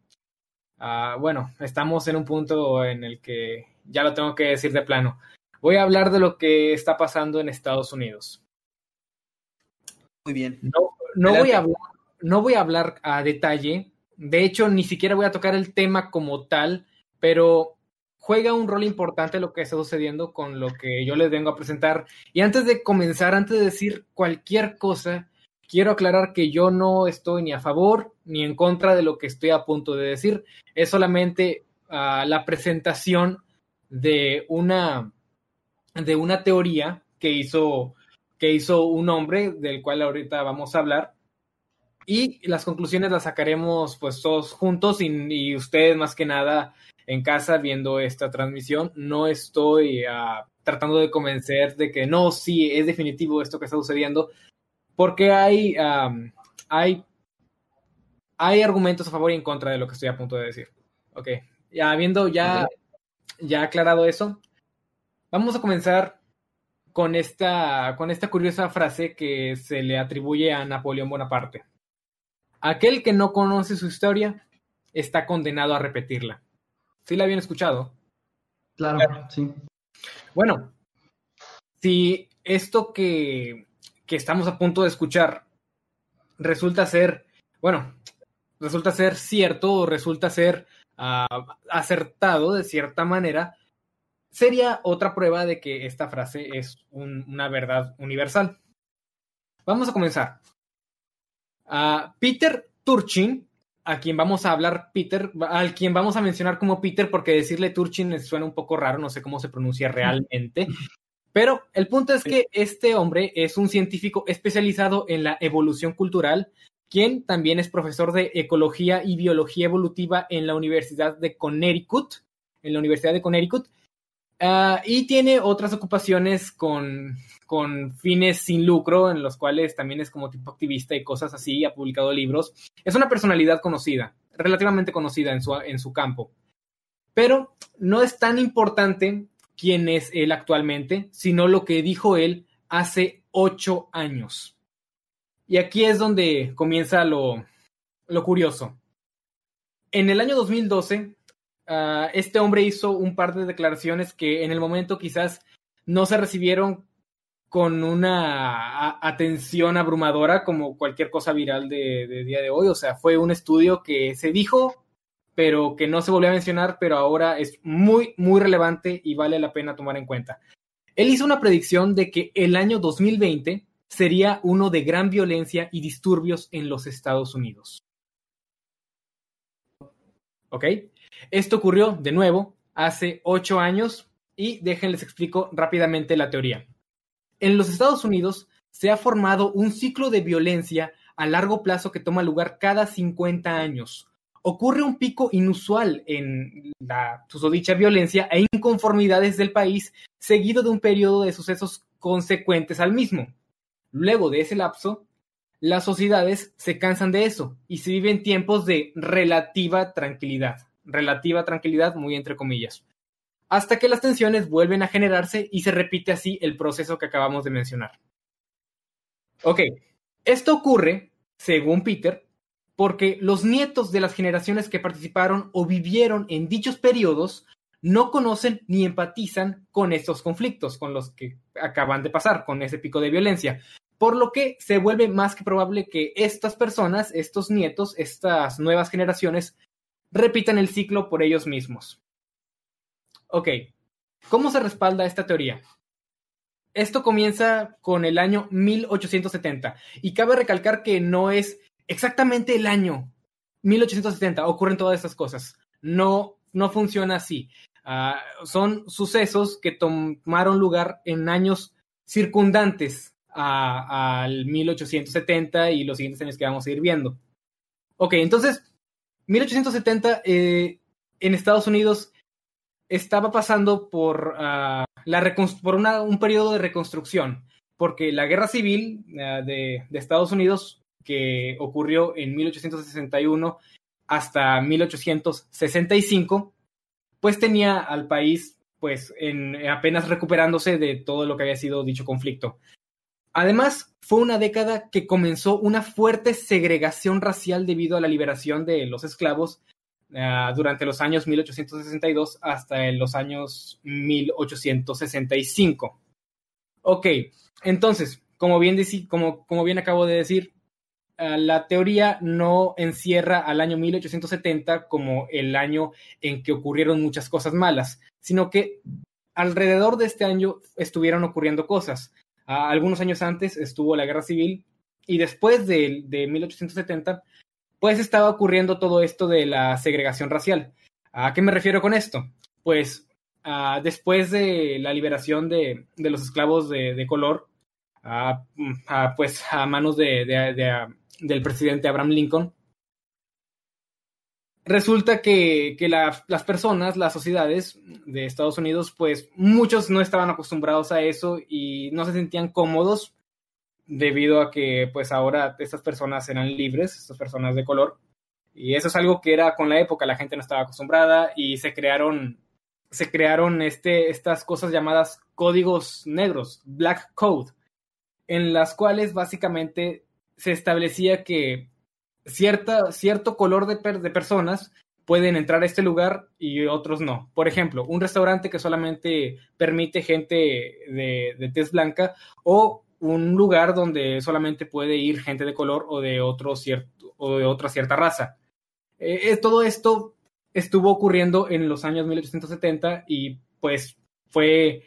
Ah, bueno, estamos en un punto en el que ya lo tengo que decir de plano. Voy a hablar de lo que está pasando en Estados Unidos. Muy bien. No, no voy a hablar, no voy a hablar a detalle de hecho, ni siquiera voy a tocar el tema como tal, pero juega un rol importante lo que está sucediendo con lo que yo les vengo a presentar. Y antes de comenzar, antes de decir cualquier cosa, quiero aclarar que yo no estoy ni a favor ni en contra de lo que estoy a punto de decir. Es solamente uh, la presentación de una, de una teoría que hizo, que hizo un hombre del cual ahorita vamos a hablar y las conclusiones las sacaremos pues todos juntos y, ustedes más que nada en casa viendo esta transmisión. No estoy uh, tratando de convencer de que no, sí, es definitivo esto que está sucediendo, porque hay, um, hay, hay argumentos a favor y en contra de lo que estoy a punto de decir. Ok, ya habiendo ya, ya aclarado eso, vamos a comenzar con esta, con esta curiosa frase que se le atribuye a Napoleón Bonaparte. Aquel que no conoce su historia está condenado a repetirla. ¿Sí la habían escuchado? Claro, sí. Bueno, si esto que, que estamos a punto de escuchar resulta ser, bueno, resulta ser cierto o resulta ser uh, acertado de cierta manera, sería otra prueba de que esta frase es un, una verdad universal. Vamos a comenzar. Peter Turchin, a quien vamos a hablar Peter, al quien vamos a mencionar como Peter, porque decirle Turchin suena un poco raro, no sé cómo se pronuncia realmente. Pero el punto es que este hombre es un científico especializado en la evolución cultural, quien también es profesor de ecología y biología evolutiva en la Universidad de Connecticut, en la Universidad de Connecticut, uh, y tiene otras ocupaciones con con fines sin lucro, en los cuales también es como tipo activista y cosas así, ha publicado libros. Es una personalidad conocida, relativamente conocida en su, en su campo. Pero no es tan importante quién es él actualmente, sino lo que dijo él hace ocho años. Y aquí es donde comienza lo, lo curioso. En el año 2012, uh, este hombre hizo un par de declaraciones que en el momento quizás no se recibieron con una atención abrumadora como cualquier cosa viral de, día de hoy. O sea, fue un estudio que se dijo, pero que no se volvió a mencionar, pero ahora es muy, muy relevante y vale la pena tomar en cuenta. Él hizo una predicción de que el año 2020 sería uno de gran violencia y disturbios en los Estados Unidos. ¿Ok? Esto ocurrió de nuevo hace ocho años y déjenles explico rápidamente la teoría. En los Estados Unidos se ha formado un ciclo de violencia a largo plazo que toma lugar cada 50 años. Ocurre un pico inusual en la susodicha violencia e inconformidades del país, seguido de un periodo de sucesos consecuentes al mismo. Luego de ese lapso, las sociedades se cansan de eso y se viven tiempos de relativa tranquilidad. Relativa tranquilidad, muy entre comillas hasta que las tensiones vuelven a generarse y se repite así el proceso que acabamos de mencionar. Ok, esto ocurre, según Peter, porque los nietos de las generaciones que participaron o vivieron en dichos periodos no conocen ni empatizan con estos conflictos, con los que acaban de pasar, con ese pico de violencia. Por lo que se vuelve más que probable que estas personas, estos nietos, estas nuevas generaciones, repitan el ciclo por ellos mismos. Ok, ¿cómo se respalda esta teoría? Esto comienza con el año 1870 y cabe recalcar que no es exactamente el año 1870 ocurren todas estas cosas. No, no funciona así. Uh, son sucesos que tomaron lugar en años circundantes al 1870 y los siguientes años que vamos a ir viendo. Ok, entonces, 1870 eh, en Estados Unidos estaba pasando por, uh, por una, un periodo de reconstrucción, porque la guerra civil uh, de, de, Estados Unidos, que ocurrió en 1861 hasta 1865, pues tenía al país pues en, apenas recuperándose de todo lo que había sido dicho conflicto. Además, fue una década que comenzó una fuerte segregación racial debido a la liberación de los esclavos uh, durante los años 1862 hasta los años 1865. Ok, entonces, como bien, como, como bien acabo de decir, uh, la teoría no encierra al año 1870 como el año en que ocurrieron muchas cosas malas, sino que alrededor de este año estuvieron ocurriendo cosas algunos años antes estuvo la guerra civil y después de, de 1870, pues estaba ocurriendo todo esto de la segregación racial. ¿A qué me refiero con esto? Pues uh, después de la liberación de, de los esclavos de, de color, uh, uh, pues a manos de, del presidente Abraham Lincoln, resulta que, que la, las personas, las sociedades de Estados Unidos, pues muchos no estaban acostumbrados a eso y no se sentían cómodos debido a que pues ahora estas personas eran libres, estas personas de color. Y eso es algo que era con la época, la gente no estaba acostumbrada y se crearon, se crearon este, estas cosas llamadas códigos negros, Black Code, en las cuales básicamente se establecía que cierta, cierto color de, per, de personas pueden entrar a este lugar y otros no. Por ejemplo, un restaurante que solamente permite gente de, de tez blanca o un lugar donde solamente puede ir gente de color o de, otro cierto, o de otra cierta raza. Eh, eh todo esto estuvo ocurriendo en los años 1870 y pues fue,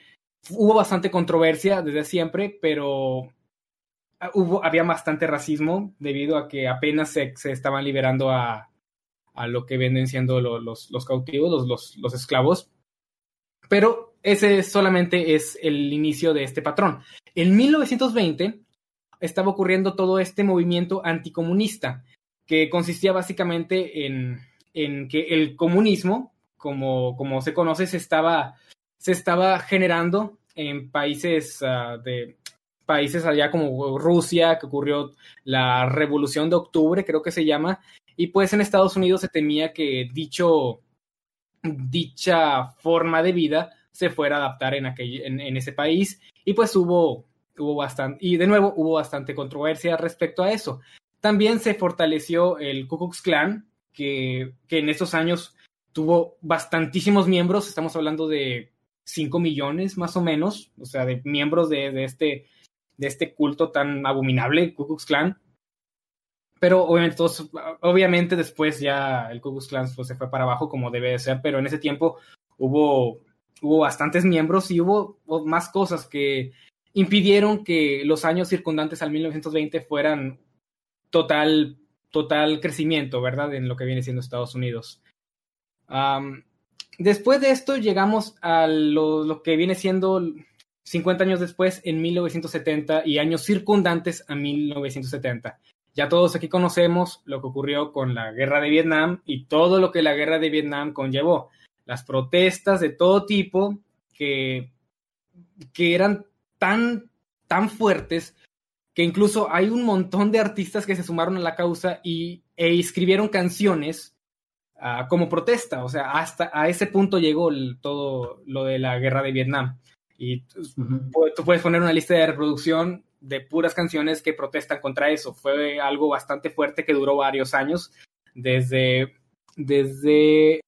hubo bastante controversia desde siempre, pero Ah, hubo, había bastante racismo debido a que apenas se, se estaban liberando a, a, lo que vienen siendo los, los, los cautivos, los, los, esclavos. Pero ese solamente es el inicio de este patrón. En 1920 estaba ocurriendo todo este movimiento anticomunista, que consistía básicamente en, en que el comunismo, como, como se conoce, se estaba, se estaba generando en países uh, de, países allá como Rusia, que ocurrió la Revolución de Octubre, creo que se llama, y pues en Estados Unidos se temía que dicho, dicha forma de vida se fuera a adaptar en, aquel, en, ese país, y pues hubo, hubo bastante, y de nuevo hubo bastante controversia respecto a eso. También se fortaleció el Ku Klux Klan, que, que en estos años tuvo bastantísimos miembros, estamos hablando de 5 millones más o menos, o sea, de miembros de, de este de este culto tan abominable, Ku Klux Klan. Pero obviamente, obviamente después ya el Ku Klux Klan pues, se fue para abajo como debe de ser, pero en ese tiempo hubo, hubo bastantes miembros y hubo más cosas que impidieron que los años circundantes al 1920 fueran total, total crecimiento, ¿verdad? En lo que viene siendo Estados Unidos. Después de esto llegamos a lo, lo, que viene siendo 50 años después, en 1970 y años circundantes a 1970. Ya todos aquí conocemos lo que ocurrió con la guerra de Vietnam y todo lo que la guerra de Vietnam conllevó. Las protestas de todo tipo que, que eran tan, tan fuertes que incluso hay un montón de artistas que se sumaron a la causa y, e escribieron canciones uh, como protesta. O sea, hasta a ese punto llegó el, todo lo de la guerra de Vietnam. Y tú puedes poner una lista de reproducción de puras canciones que protestan contra eso. Fue algo bastante fuerte que duró varios años, desde, desde,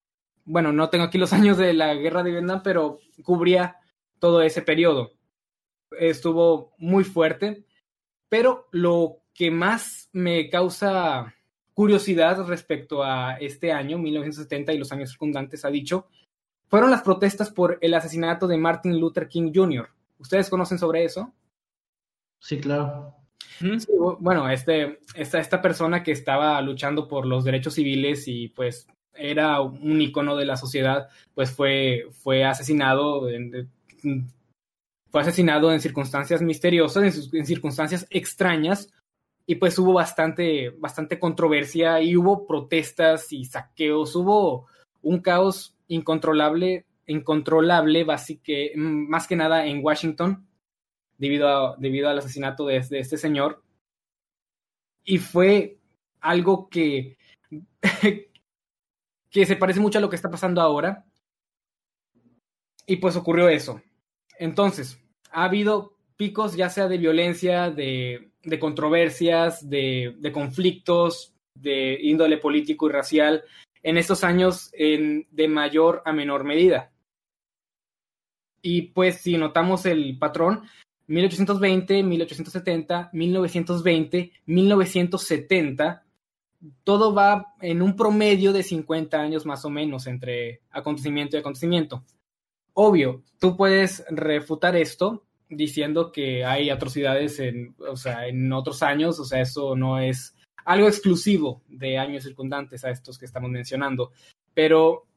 bueno, no tengo aquí los años de la guerra de Vietnam, pero cubría todo ese periodo. Estuvo muy fuerte, pero lo que más me causa curiosidad respecto a este año, 1970 y los años circundantes, ha dicho, fueron las protestas por el asesinato de Martin Luther King Jr. ¿Ustedes conocen sobre eso? Sí, claro. bueno, este, esta, esta persona que estaba luchando por los derechos civiles y pues era un icono de la sociedad, pues fue, fue asesinado en, fue asesinado en circunstancias misteriosas, en, circunstancias extrañas, y pues hubo bastante, bastante controversia y hubo protestas y saqueos, hubo un caos incontrolable, incontrolable, básicamente, más que nada en Washington, debido, debido al asesinato de, este señor. Y fue algo que, que se parece mucho a lo que está pasando ahora. Y pues ocurrió eso. Entonces, ha habido picos ya sea de violencia, de, de controversias, de, de, conflictos de índole político y racial en estos años en, de mayor a menor medida. Y pues si notamos el patrón, 1820, 1870, 1920, 1970, todo va en un promedio de 50 años más o menos entre acontecimiento y acontecimiento. Obvio, tú puedes refutar esto diciendo que hay atrocidades en, o sea, en otros años, o sea, eso no es algo exclusivo de años circundantes a estos que estamos mencionando. Pero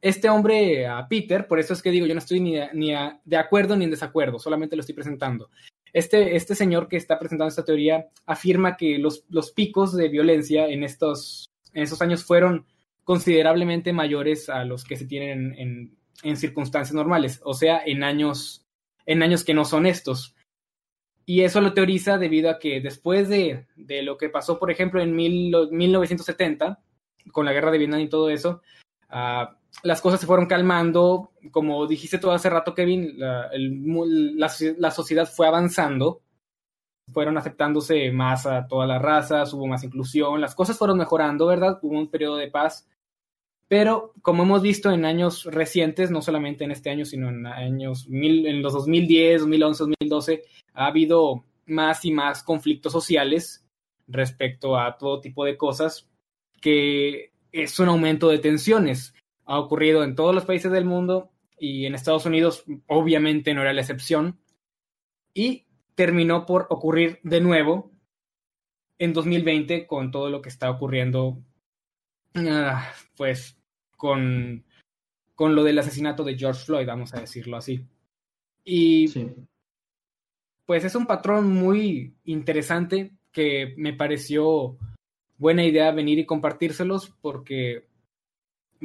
este hombre, a Peter, por eso es que digo, yo no estoy ni, ni de acuerdo ni en desacuerdo, solamente lo estoy presentando. Este, este señor que está presentando esta teoría afirma que los, los picos de violencia en estos, en estos años fueron considerablemente mayores a los que se tienen en, en, circunstancias normales, o sea, en años, en años que no son estos. Y eso lo teoriza debido a que después de, de lo que pasó, por ejemplo, en mil, 1970, con la guerra de Vietnam y todo eso, uh, las cosas se fueron calmando. Como dijiste todo hace rato, Kevin, la, la, sociedad fue avanzando, fueron aceptándose más a todas las razas, hubo más inclusión, las cosas fueron mejorando, ¿verdad? Hubo un periodo de paz. Pero como hemos visto en años recientes, no solamente en este año, sino en años mil, en los 2010, 2011, 2012, ha habido más y más conflictos sociales respecto a todo tipo de cosas que es un aumento de tensiones ha ocurrido en todos los países del mundo y en Estados Unidos obviamente no era la excepción. Y terminó por ocurrir de nuevo en 2020 con todo lo que está ocurriendo, ah, pues con, con lo del asesinato de George Floyd, vamos a decirlo así. Y pues es un patrón muy interesante que me pareció buena idea venir y compartírselos porque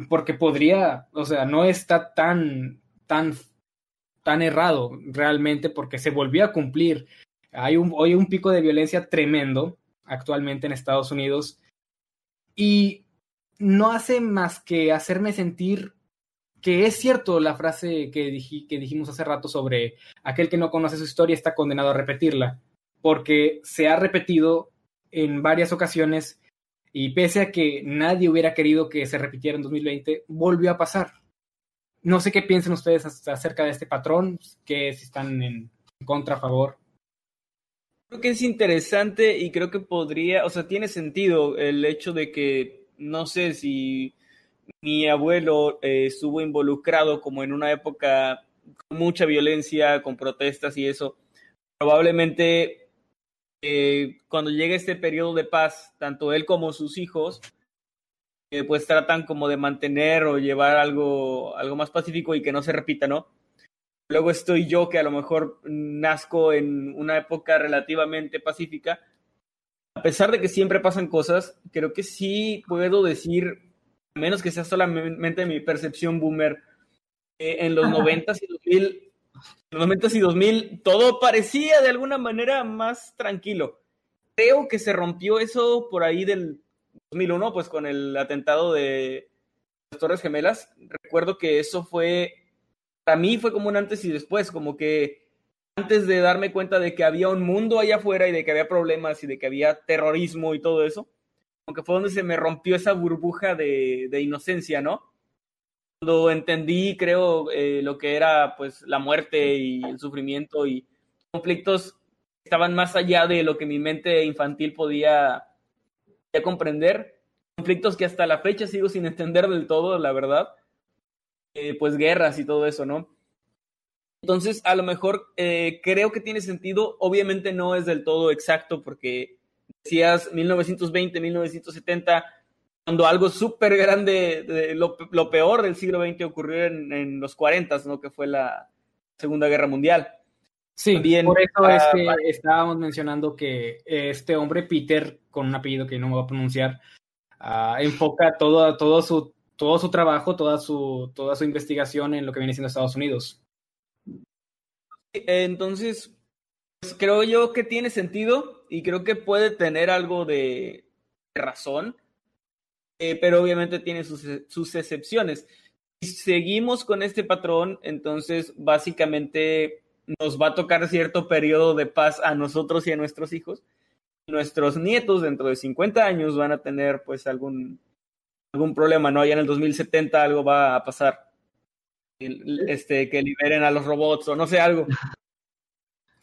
porque podría, o sea, no está tan, tan, tan errado realmente porque se volvió a cumplir. Hay un, hoy un pico de violencia tremendo actualmente en Estados Unidos y no hace más que hacerme sentir que es cierto la frase que, que dijimos hace rato sobre aquel que no conoce su historia está condenado a repetirla, porque se ha repetido en varias ocasiones y pese a que nadie hubiera querido que se repitiera en 2020, volvió a pasar. No sé qué piensan ustedes acerca de este patrón, que si están en contra, a favor. Creo que es interesante y creo que podría, o sea, tiene sentido el hecho de que, no sé si mi abuelo eh, estuvo involucrado como en una época con mucha violencia, con protestas y eso. Probablemente eh, cuando llega este periodo de paz, tanto él como sus hijos, eh, pues tratan como de mantener o llevar algo, algo más pacífico y que no se repita, ¿no? Luego estoy yo que a lo mejor nazco en una época relativamente pacífica. A pesar de que siempre pasan cosas, creo que sí puedo decir, a menos que sea solamente mi percepción boomer, eh, en los noventas y 2000 en los 90 y 2000 todo parecía de alguna manera más tranquilo. Creo que se rompió eso por ahí del 2001, pues con el atentado de las Torres Gemelas. Recuerdo que eso fue para mí fue como un antes y después, como que antes de darme cuenta de que había un mundo allá afuera y de que había problemas y de que había terrorismo y todo eso, como que fue donde se me rompió esa burbuja de, de inocencia, ¿no? Cuando entendí, creo, eh, lo que era pues la muerte y el sufrimiento y conflictos estaban más allá de lo que mi mente infantil podía, podía comprender, conflictos que hasta la fecha sigo sin entender del todo, la verdad, eh, pues guerras y todo eso, ¿no? Entonces, a lo mejor eh, creo que tiene sentido, obviamente no es del todo exacto porque decías 1920, 1970, cuando algo súper grande, de lo, lo, peor del siglo XX ocurrió en, en, los 40, ¿no? Que fue la Segunda Guerra Mundial. Sí, También, por eso es que estábamos mencionando que este hombre, Peter, con un apellido que no me voy a pronunciar, uh, enfoca todo, todo, su, todo su trabajo, toda su, toda su investigación en lo que viene siendo Estados Unidos. Entonces, pues creo yo que tiene sentido y creo que puede tener algo de razón, eh, pero obviamente tiene sus, sus excepciones. Si seguimos con este patrón, entonces básicamente nos va a tocar cierto periodo de paz a nosotros y a nuestros hijos. Nuestros nietos dentro de 50 años van a tener pues algún, algún problema, ¿no? Ya en el 2070 algo va a pasar. Este, que liberen a los robots o no sé, algo.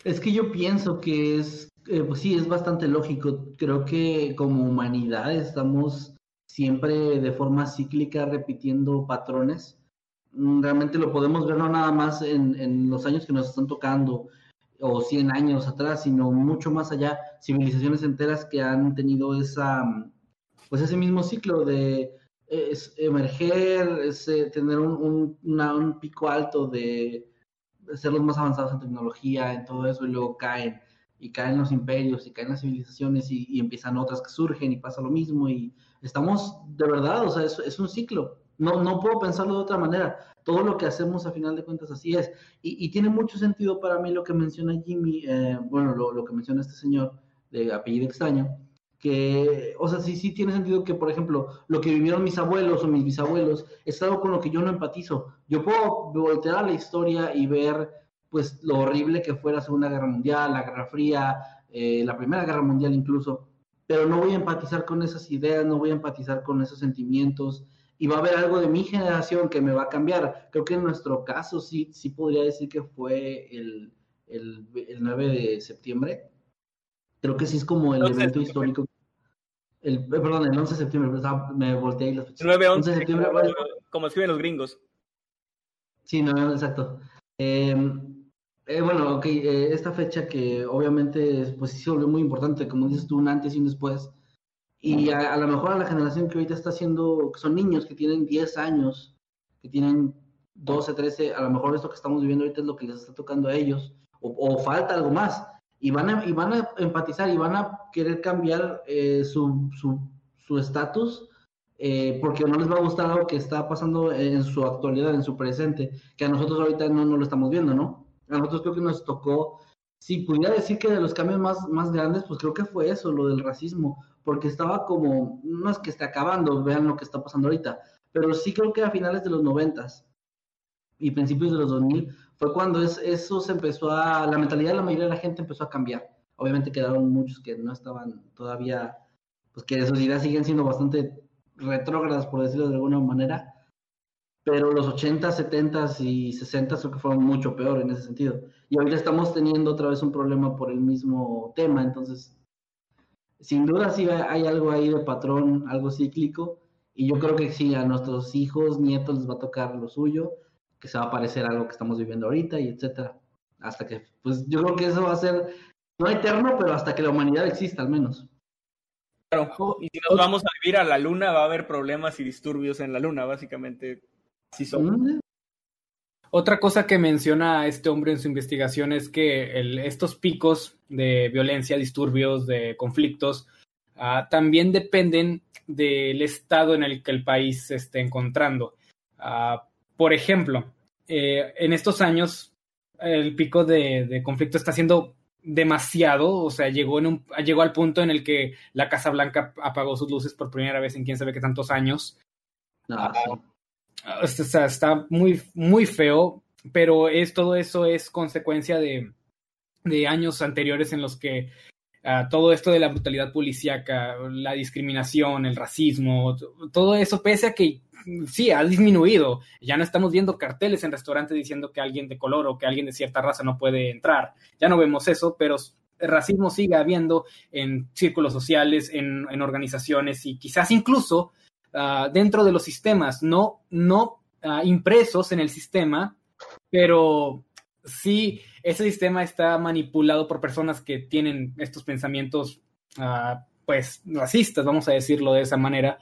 Es que yo pienso que es, eh, pues sí, es bastante lógico. Creo que como humanidad estamos siempre de forma cíclica repitiendo patrones. Mm, realmente lo podemos ver no nada más en, en los años que nos están tocando o 100 años atrás, sino mucho más allá, civilizaciones enteras que han tenido esa, pues ese mismo ciclo de es emerger, es tener un, un, un, pico alto de ser los más avanzados en tecnología, en todo eso, y luego caen, y caen los imperios, y caen las civilizaciones, y, y empiezan otras que surgen, y pasa lo mismo, y estamos de verdad, o sea, es, es, un ciclo. No, no puedo pensarlo de otra manera. Todo lo que hacemos a final de cuentas así es. Y, y tiene mucho sentido para mí lo que menciona Jimmy, eh, bueno, lo, lo, que menciona este señor de apellido extraño, que, o sea, sí, sí tiene sentido que, por ejemplo, lo que vivieron mis abuelos o mis bisabuelos es algo con lo que yo no empatizo. Yo puedo voltear a la historia y ver, pues, lo horrible que fue la Segunda Guerra Mundial, la Guerra Fría, eh, la Primera Guerra Mundial incluso, pero no voy a empatizar con esas ideas, no voy a empatizar con esos sentimientos y va a haber algo de mi generación que me va a cambiar. Creo que en nuestro caso sí, sí podría decir que fue el, el, el 9 de septiembre. Creo que sí es como el evento histórico. El, perdón, el 11 de septiembre, me volteé y las fechas. 9 11 de septiembre, como, como escriben los gringos. Sí, no, exacto. Eh, eh, bueno, ok, eh, esta fecha que obviamente pues sí se volvió muy importante, como dices tú, un antes y un después. Y a, a lo mejor a la generación que ahorita está haciendo, que son niños que tienen 10 años, que tienen 12, 13, a lo mejor esto que estamos viviendo ahorita es lo que les está tocando a ellos, o, o falta algo más. Y van, a, y van a empatizar y van a querer cambiar eh, su estatus su, su eh, porque no les va a gustar algo que está pasando en su actualidad, en su presente, que a nosotros ahorita no, no lo estamos viendo, ¿no? A nosotros creo que nos tocó, si pudiera decir que de los cambios más, más grandes, pues creo que fue eso, lo del racismo, porque estaba como, no es que esté acabando, vean lo que está pasando ahorita, pero sí creo que a finales de los noventas y principios de los 2000 fue cuando es, eso se empezó a, la mentalidad de la mayoría de la gente empezó a cambiar. Obviamente quedaron muchos que no estaban todavía, pues que sus ideas siguen siendo bastante retrógradas, por decirlo de alguna manera, pero los 80, 70 y 60 creo que fueron mucho peor en ese sentido. Y ahorita estamos teniendo otra vez un problema por el mismo tema, entonces, sin duda sí hay algo ahí de patrón, algo cíclico, y yo creo que sí, a nuestros hijos, nietos les va a tocar lo suyo, que se va a parecer algo que estamos viviendo ahorita y etcétera. Hasta que, pues yo creo que eso va a ser, no eterno, pero hasta que la humanidad exista al menos. Claro, y si nos vamos a vivir a la luna, va a haber problemas y disturbios en la luna, básicamente. Sí son. Otra cosa que menciona este hombre en su investigación es que el, estos picos de violencia, disturbios, de conflictos, uh, también dependen del estado en el que el país se esté encontrando. Uh, por ejemplo, eh, en estos años el pico de, de, conflicto está siendo demasiado, o sea, llegó, en un, llegó al punto en el que la Casa Blanca apagó sus luces por primera vez en quién sabe qué tantos años. No, sí. O sea, está muy, muy feo. pero es, todo eso es consecuencia de, de años anteriores en los que uh, todo esto de la brutalidad policíaca, la discriminación, el racismo, todo eso, pese a que sí, ha disminuido. Ya no estamos viendo carteles en restaurantes diciendo que alguien de color o que alguien de cierta raza no puede entrar. Ya no vemos eso, pero el racismo sigue habiendo en círculos sociales, en, en organizaciones y quizás incluso uh, dentro de los sistemas, no, no uh, impresos en el sistema, pero sí, ese sistema está manipulado por personas que tienen estos pensamientos, uh, pues, racistas, vamos a decirlo de esa manera,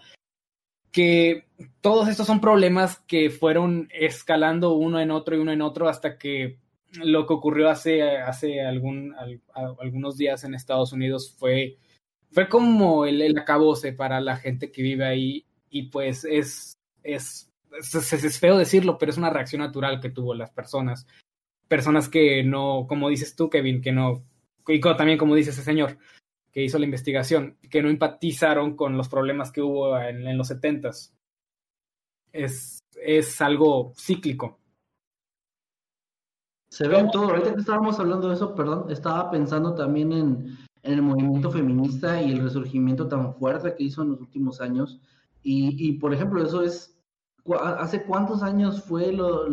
que todos estos son problemas que fueron escalando uno en otro y uno en otro hasta que lo que ocurrió hace, hace algunos días en Estados Unidos fue, fue como el, el acabose para la gente que vive ahí y pues es, es, es, feo decirlo, pero es una reacción natural que tuvo las personas. Personas que no, como dices tú, Kevin, que no, y también como dice ese señor, que hizo la investigación, que no empatizaron con los problemas que hubo en, en los setentas. Es, es algo cíclico. Se ve en todo. Ahorita que estábamos hablando de eso, perdón, estaba pensando también en, en, el movimiento feminista y el resurgimiento tan fuerte que hizo en los últimos años. Y, por ejemplo, eso es, ¿hace cuántos años fue lo,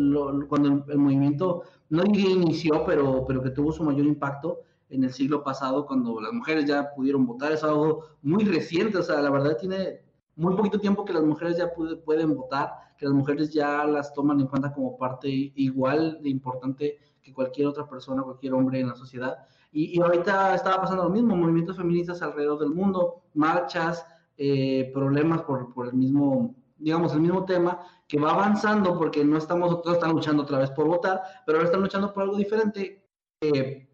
cuando el, movimiento, no inició, pero, pero que tuvo su mayor impacto? en el siglo pasado, cuando las mujeres ya pudieron votar, es algo muy reciente, o sea, la verdad tiene muy poquito tiempo que las mujeres ya pueden votar, que las mujeres ya las toman en cuenta como parte igual de importante que cualquier otra persona, cualquier hombre en la sociedad. Y, y ahorita estaba pasando lo mismo, movimientos feministas alrededor del mundo, marchas, eh, problemas por, por el mismo digamos, el mismo tema, que va avanzando porque no estamos, todos están luchando otra vez por votar, pero ahora están luchando por algo diferente, eh,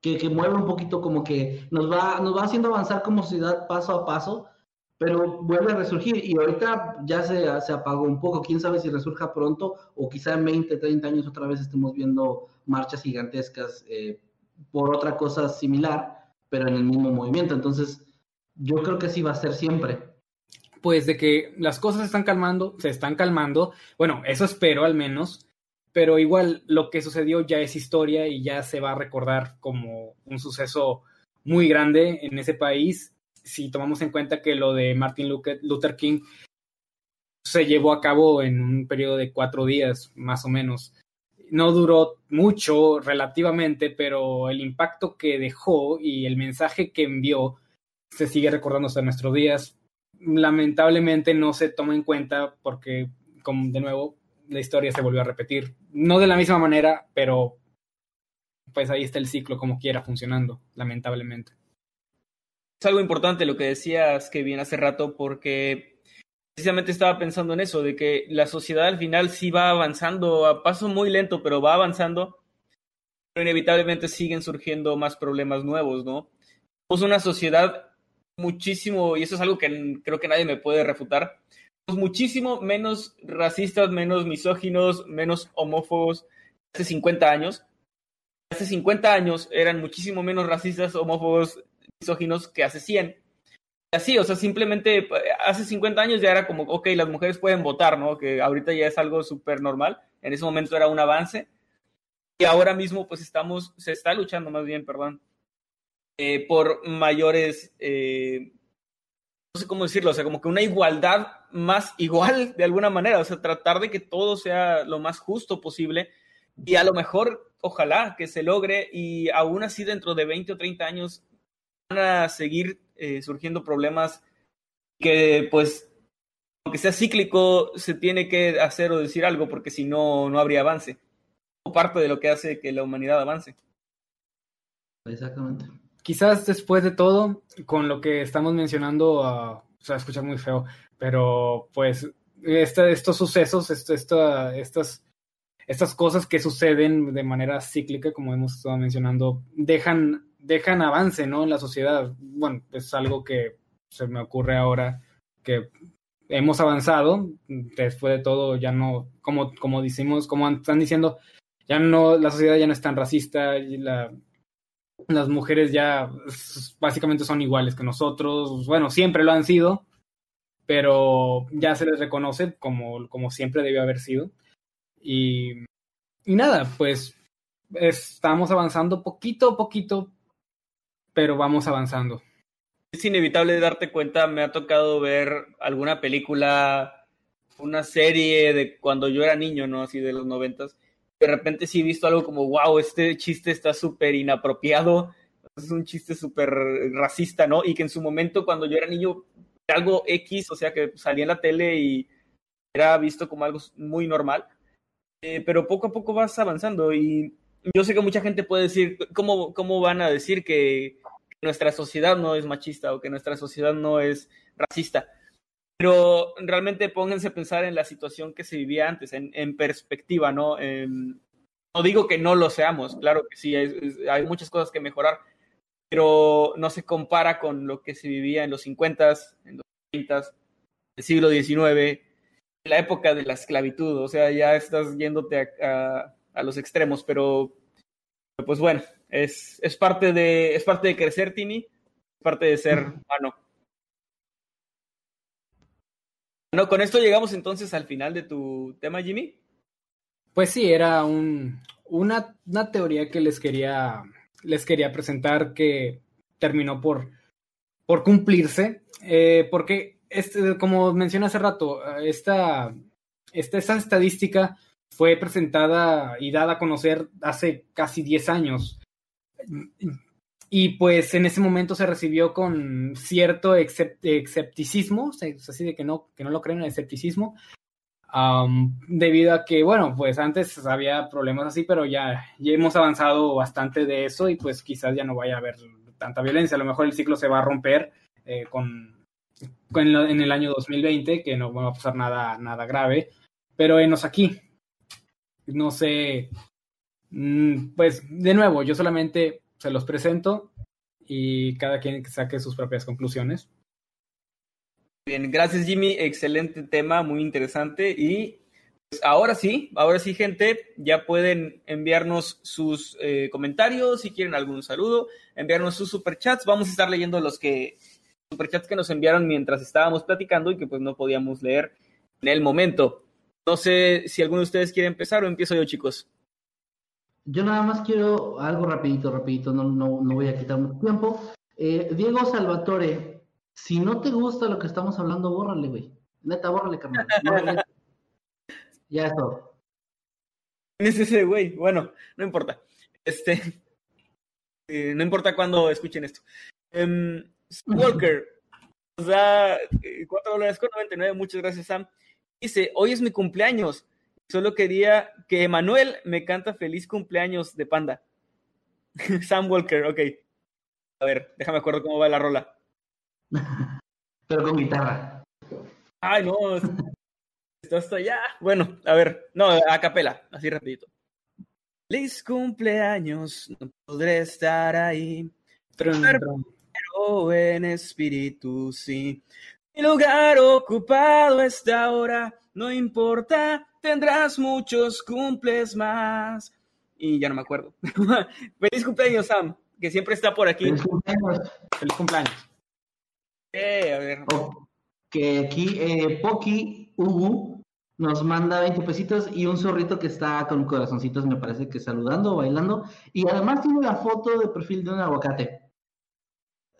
que, que, mueve un poquito como que nos va, nos va haciendo avanzar como sociedad paso a paso, pero vuelve a resurgir y ahorita ya se, se apagó un poco, quién sabe si resurja pronto o quizá en 20, 30 años otra vez estemos viendo marchas gigantescas eh, por otra cosa similar, pero en el mismo movimiento. Entonces, yo creo que sí va a ser siempre. Pues de que las cosas se están calmando, se están calmando, bueno, eso espero al menos, pero igual lo que sucedió ya es historia y ya se va a recordar como un suceso muy grande en ese país si tomamos en cuenta que lo de Martin Luther King se llevó a cabo en un periodo de cuatro días, más o menos. No duró mucho relativamente, pero el impacto que dejó y el mensaje que envió se sigue recordando hasta nuestros días. Lamentablemente no se toma en cuenta porque, como de nuevo, la historia se volvió a repetir. No de la misma manera, pero pues ahí está el ciclo como quiera funcionando, lamentablemente. Es algo importante lo que decías, que bien hace rato, porque precisamente estaba pensando en eso, de que la sociedad al final sí va avanzando a paso muy lento, pero va avanzando, pero inevitablemente siguen surgiendo más problemas nuevos, ¿no? Somos una sociedad muchísimo, y eso es algo que creo que nadie me puede refutar, muchísimo menos racistas, menos misóginos, menos homófobos hace 50 años. Hace 50 años eran muchísimo menos racistas, homófobos, misóginos que hace 100. Así, o sea, simplemente hace 50 años ya era como, ok, las mujeres pueden votar, ¿no? Que ahorita ya es algo súper normal. En ese momento era un avance. Y ahora mismo, pues estamos, se está luchando más bien, perdón, eh, por mayores eh, no sé cómo decirlo, o sea, como que una igualdad más igual de alguna manera, o sea, tratar de que todo sea lo más justo posible y a lo mejor, ojalá que se logre y aún así dentro de 20 o 30 años van a seguir eh, surgiendo problemas que pues, aunque sea cíclico, se tiene que hacer o decir algo porque si no, no habría avance. O parte de lo que hace que la humanidad avance. Exactamente quizás después de todo, con lo que estamos mencionando, uh, o sea, escucha muy feo, pero pues este, estos sucesos, esto, esta, estas, estas cosas que suceden de manera cíclica, como hemos estado mencionando, dejan, dejan avance, ¿no? En la sociedad. Bueno, es algo que se me ocurre ahora que hemos avanzado, después de todo ya no, como, como decimos, como están diciendo, ya no, la sociedad ya no es tan racista, la, las mujeres ya básicamente son iguales que nosotros, bueno, siempre lo han sido, pero ya se les reconoce como, como siempre debió haber sido. Y, y nada, pues estamos avanzando poquito a poquito, pero vamos avanzando. Es inevitable darte cuenta, me ha tocado ver alguna película, una serie de cuando yo era niño, ¿no? Así de los noventas. De repente sí he visto algo como, wow, este chiste está súper inapropiado, es un chiste súper racista, ¿no? Y que en su momento cuando yo era niño, algo X, o sea, que salía en la tele y era visto como algo muy normal. Eh, pero poco a poco vas avanzando y yo sé que mucha gente puede decir, ¿cómo, cómo van a decir que nuestra sociedad no es machista o que nuestra sociedad no es racista? Pero realmente pónganse a pensar en la situación que se vivía antes, en, en perspectiva, ¿no? no digo que no lo seamos, claro que sí, hay, hay, muchas cosas que mejorar, pero no se compara con lo que se vivía en los 50, en los 30, el siglo XIX, la época de la esclavitud, o sea, ya estás yéndote a, a, a los extremos, pero pues bueno, es, es, parte de, es parte de crecer, Tini, es parte de ser humano. Bueno, con esto llegamos entonces al final de tu tema, Jimmy. Pues sí, era un, una, una teoría que les quería, les quería presentar que terminó por, por cumplirse, eh, porque este, como mencioné hace rato, esta, esta, esta estadística fue presentada y dada a conocer hace casi 10 años. Y pues en ese momento se recibió con cierto escepticismo, así de que no, que no lo creen el escepticismo, um, debido a que, bueno, pues antes había problemas así, pero ya, ya hemos avanzado bastante de eso y pues quizás ya no vaya a haber tanta violencia. A lo mejor el ciclo se va a romper eh, con, con lo, en el año 2020, que no va a pasar nada, nada grave, pero enos aquí. No sé, mm, pues de nuevo, yo solamente se los presento y cada quien saque sus propias conclusiones. Bien, gracias Jimmy, excelente tema, muy interesante y pues ahora sí, ahora sí gente, ya pueden enviarnos sus eh, comentarios, si quieren algún saludo, enviarnos sus superchats, vamos a estar leyendo los que superchats que nos enviaron mientras estábamos platicando y que pues no podíamos leer en el momento. No sé si alguno de ustedes quiere empezar o empiezo yo, chicos. Yo nada más quiero algo rapidito, rapidito, no, no, no voy a quitar mucho tiempo. Eh, Diego Salvatore, si no te gusta lo que estamos hablando, bórrale, güey. Neta, bórrale, carnal. Bórrale. ya es todo. Es ese güey, bueno, no importa. Este, eh, no importa cuándo escuchen esto. Um, Walker, o sea, 4 dólares con 99, muchas gracias, Sam. Dice, hoy es mi cumpleaños. Solo quería que Emanuel me canta feliz cumpleaños de panda. Sam Walker, ok. A ver, déjame acuerdo cómo va la rola. Pero con guitarra. Ay, no. Está hasta allá. Bueno, a ver. No, a capela, así rapidito. Feliz cumpleaños, no podré estar ahí. Trum, trum. Pero en espíritu sí. Mi lugar ocupado está ahora, no importa, tendrás muchos cumples más. Y ya no me acuerdo. Feliz cumpleaños, Sam, que siempre está por aquí. Feliz cumpleaños. Feliz cumpleaños. Eh, a ver. Oh, que aquí eh, Poki Ugu nos manda 20 pesitos y un zorrito que está con corazoncitos, me parece que saludando, bailando. Y además tiene la foto de perfil de un aguacate.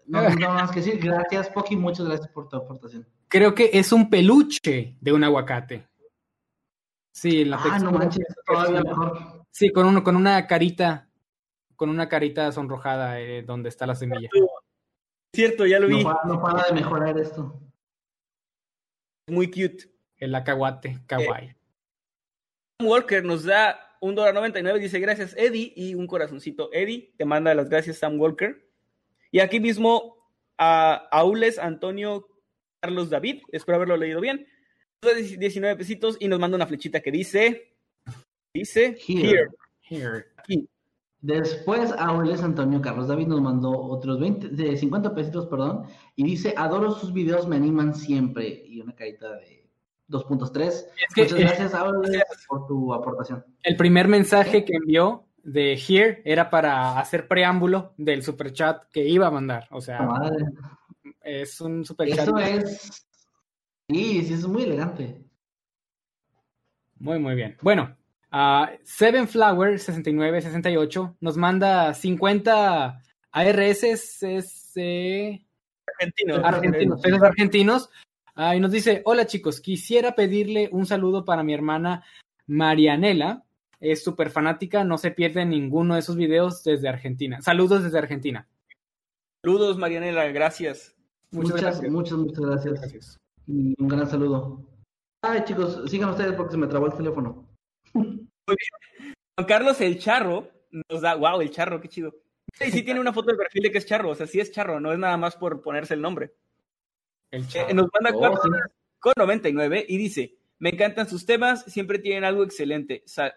No, no más que decir, gracias Poki, muchas gracias por tu aportación. Creo que es un peluche de un aguacate. Sí, la ah, no manches, todavía mejor. Sí, con, uno, con una carita, con una carita sonrojada eh, donde está la semilla. Cierto, ya lo vi. No, no para de mejorar esto. Muy cute. El acahuate, kawaii. Eh, Walker nos da un dólar noventa y nueve, dice gracias Eddie y un corazoncito. Eddie te manda las gracias Sam Walker. Y aquí mismo a Aules Antonio Carlos David, espero haberlo leído bien. 19 pesitos y nos manda una flechita que dice, dice, Here. Here. Aquí. Después Aules Antonio Carlos David nos mandó otros 20, de 50 pesitos, perdón, y dice, adoro sus videos, me animan siempre. Y una carita de 2.3. Es que, Muchas gracias, Aules, por tu aportación. El primer mensaje que envió de Here era para hacer preámbulo del superchat que iba a mandar. O sea, Madre. es un superchat. Eso es... Sí, sí, es muy elegante. Muy, muy bien. Bueno, Uh, Seven Flower 6968 nos manda 50 ARS Argentinos. argentinos, pesos argentinos. Ah, y nos dice, hola chicos, quisiera pedirle un saludo para mi hermana Marianela. Es súper fanática, no se pierde ninguno de sus videos desde Argentina. Saludos desde Argentina. Saludos, Marianela, gracias. Muchas, Muchas, gracias. Muchas, muchas gracias. Gracias. Y un gran saludo. Ay, chicos, sigan ustedes porque se me trabó el teléfono. Juan Carlos el Charro nos da, wow, el Charro, qué chido. Y sí tiene una foto de perfil de que es Charro, o sea, sí es Charro, no es nada más por ponerse el nombre. El Eh, chavo. nos manda Oh, cuatro sí. con 99 y dice, me encantan sus temas, siempre tienen algo excelente. Sa-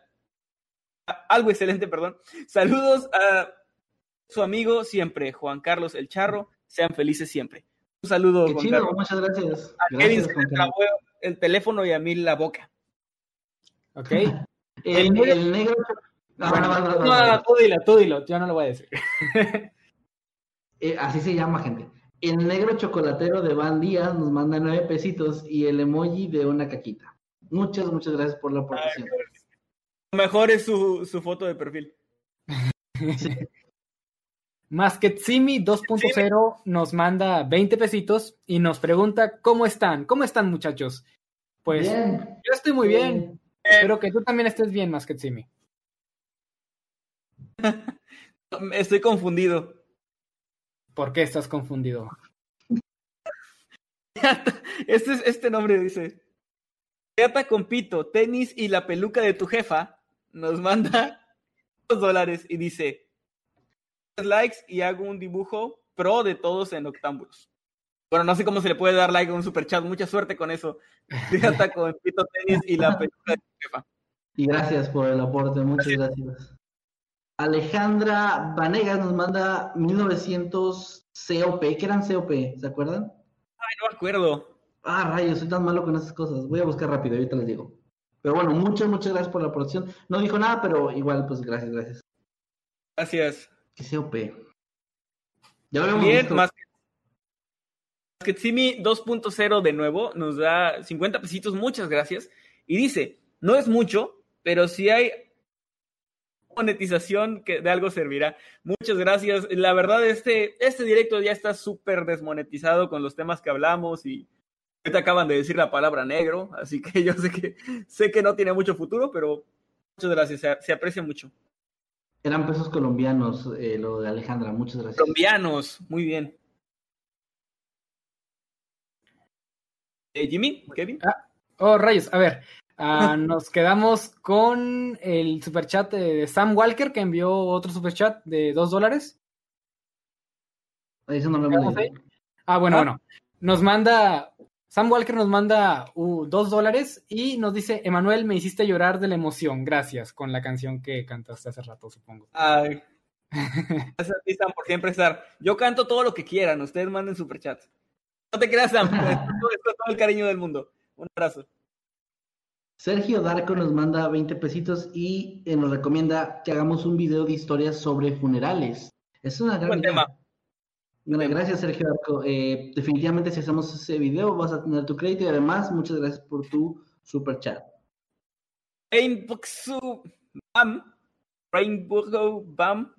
algo excelente, perdón. Saludos a su amigo siempre, Juan Carlos el Charro. Sean felices siempre. Un saludo, Qué Juan chido, Carlos. muchas gracias. A Kevin se trabó el teléfono y a mí la boca. Ok. El, el negro. Ah, Bueno, va, no, va, va. no, tú dilo, tú dilo, yo no lo voy a decir. Eh, así se llama, gente. El negro chocolatero de Van Díaz nos manda nueve pesitos y el emoji de una caquita. Muchas, muchas gracias por la aportación. Lo mejor es su, su foto de perfil. Masketsimi 2.0 nos manda 20 pesitos y nos pregunta cómo están, cómo están muchachos. Pues Bien. yo estoy muy bien, espero que tú también estés bien, Masketsimi. Estoy confundido. ¿Por qué estás confundido? Este, es, este nombre dice: Teata con pito, tenis y la peluca de tu jefa nos manda dos dólares y dice: likes y hago un dibujo pro de todos en Octámbulos. Bueno, no sé cómo se le puede dar like a un superchat. Mucha suerte con eso. Teata con pito, tenis y la peluca de jefa. Y gracias por el aporte, muchas gracias. Alejandra Vanegas nos manda 1900 COP. ¿Qué eran COP? ¿Se acuerdan? Ay, no me acuerdo. Ah, rayos, soy tan malo con esas cosas. Voy a buscar rápido, ahorita les digo. Pero bueno, muchas, muchas gracias por la aportación. No dijo nada, pero igual, pues gracias, gracias. Gracias. ¿Qué COP? Ya Bien, visto. más Masketsimi 2.0 de nuevo nos da 50 pesitos, muchas gracias. Y dice, no es mucho, pero si hay monetización que de algo servirá. Muchas gracias. La verdad, este, este directo ya está súper desmonetizado con los temas que hablamos y ahorita acaban de decir la palabra negro, así que yo sé que sé que no tiene mucho futuro, pero muchas gracias, se, se aprecia mucho. Eran pesos colombianos, eh, lo de Alejandra, muchas gracias. Colombianos, muy bien. Eh, Jimmy, Kevin. Oh, rayos, a ver, ah, nos quedamos con el superchat de, de Sam Walker que envió otro superchat de 2 dólares. Eso no lo. Ah, bueno, Ah. bueno. Nos manda, Sam Walker nos manda uh, dos dólares y nos dice, Emanuel, me hiciste llorar de la emoción, gracias, con la canción que cantaste hace rato, supongo. Ay. Gracias a ti, Sam, por siempre estar. Yo canto todo lo que quieran, ustedes manden superchats. No te creas, Sam, es con todo el cariño del mundo. Un abrazo. Sergio Darko nos manda 20 pesitos y eh, nos recomienda que hagamos un video de historias sobre funerales. Es una gran Buen idea. tema. Bueno, gracias, Sergio Darko. Eh, definitivamente, si hacemos ese video, vas a tener tu crédito y además, muchas gracias por tu super chat. Rainbow Bam. Rainbow Bam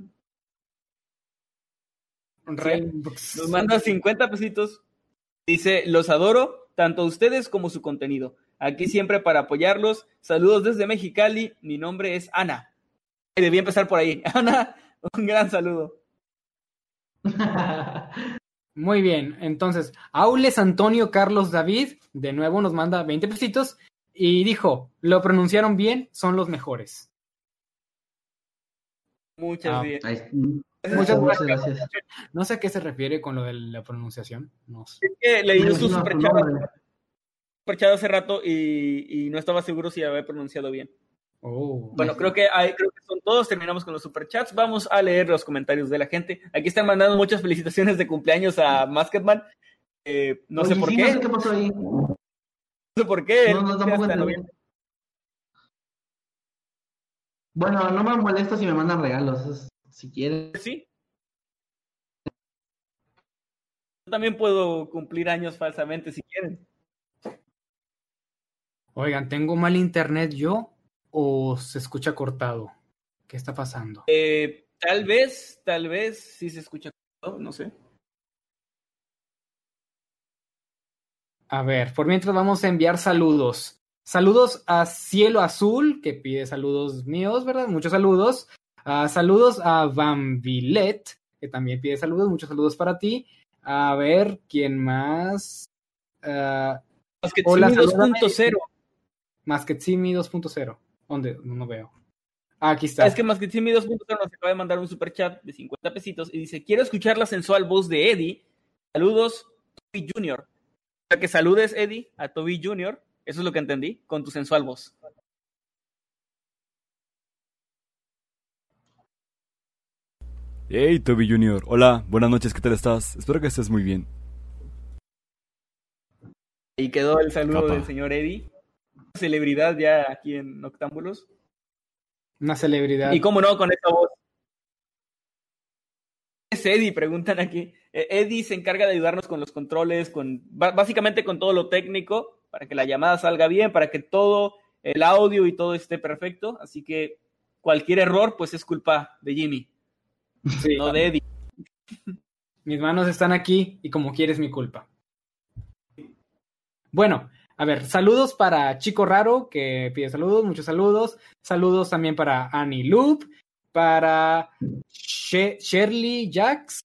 nos manda 50 pesitos. Dice, los adoro, tanto a ustedes como su contenido. Aquí siempre para apoyarlos. Saludos desde Mexicali. Mi nombre es Ana. Debí empezar por ahí. Ana, un gran saludo. Muy bien, entonces, Aules Antonio Carlos David, de nuevo nos manda 20 pesitos y dijo, lo pronunciaron bien, son los mejores. Muchas Ah, está. Muchas Muchas gracias. gracias. No sé a qué se refiere con lo de la pronunciación. No sé. Es que leí Me su superchat, nombre. superchat hace rato y, y no estaba seguro si había pronunciado bien. Oh. Bueno, creo que, hay, creo que son todos. Terminamos con los superchats. Vamos a leer los comentarios de la gente. Aquí están mandando muchas felicitaciones de cumpleaños a Masketman. Eh, no sé Oye, por sí, qué. No sé qué pasó ahí. No sé por qué. No, no, tampoco. Bueno, no me molesta si me mandan regalos, si quieren. Sí. Yo también puedo cumplir años falsamente si quieren. Oigan, tengo mal internet yo. O se escucha cortado? ¿Qué está pasando? Eh, tal vez, tal vez sí se escucha cortado, no sé. A ver, por mientras vamos a enviar saludos. Saludos a Cielo Azul, que pide saludos míos, ¿verdad? Muchos saludos. Uh, saludos a Bambilet, que también pide saludos. Muchos saludos para ti. A ver, ¿quién más? Uh, Hola, 2.0. Masquetsimi 2.0. ¿Dónde? No, no veo. Ah, aquí está. Es que Masquetsimi 2.0 nos acaba de mandar un super chat de 50 pesitos y dice: Quiero escuchar la sensual voz de Eddie. Saludos, Toby Jr. O sea, que saludes, Eddie, a Toby Jr. Eso es lo que entendí, con tu sensual voz. Hey, Toby Jr. Hola, buenas noches, ¿qué tal estás? Espero que estés muy bien. Y quedó el saludo Capa. del señor Eddie. Celebridad ya aquí en Noctámbulos. Una celebridad. Y cómo no, con esta voz. Es Eddie, preguntan aquí. Eddie se encarga de ayudarnos con los controles, con básicamente con todo lo técnico, para que la llamada salga bien, para que todo el audio y todo esté perfecto. Así que cualquier error, pues es culpa de Jimmy, sí, no de Eddie. Mis manos están aquí y como quieres mi culpa. Bueno, a ver, saludos para Chico Raro, que pide saludos, muchos saludos. Saludos también para Annie Loop, para She Shirley Jax.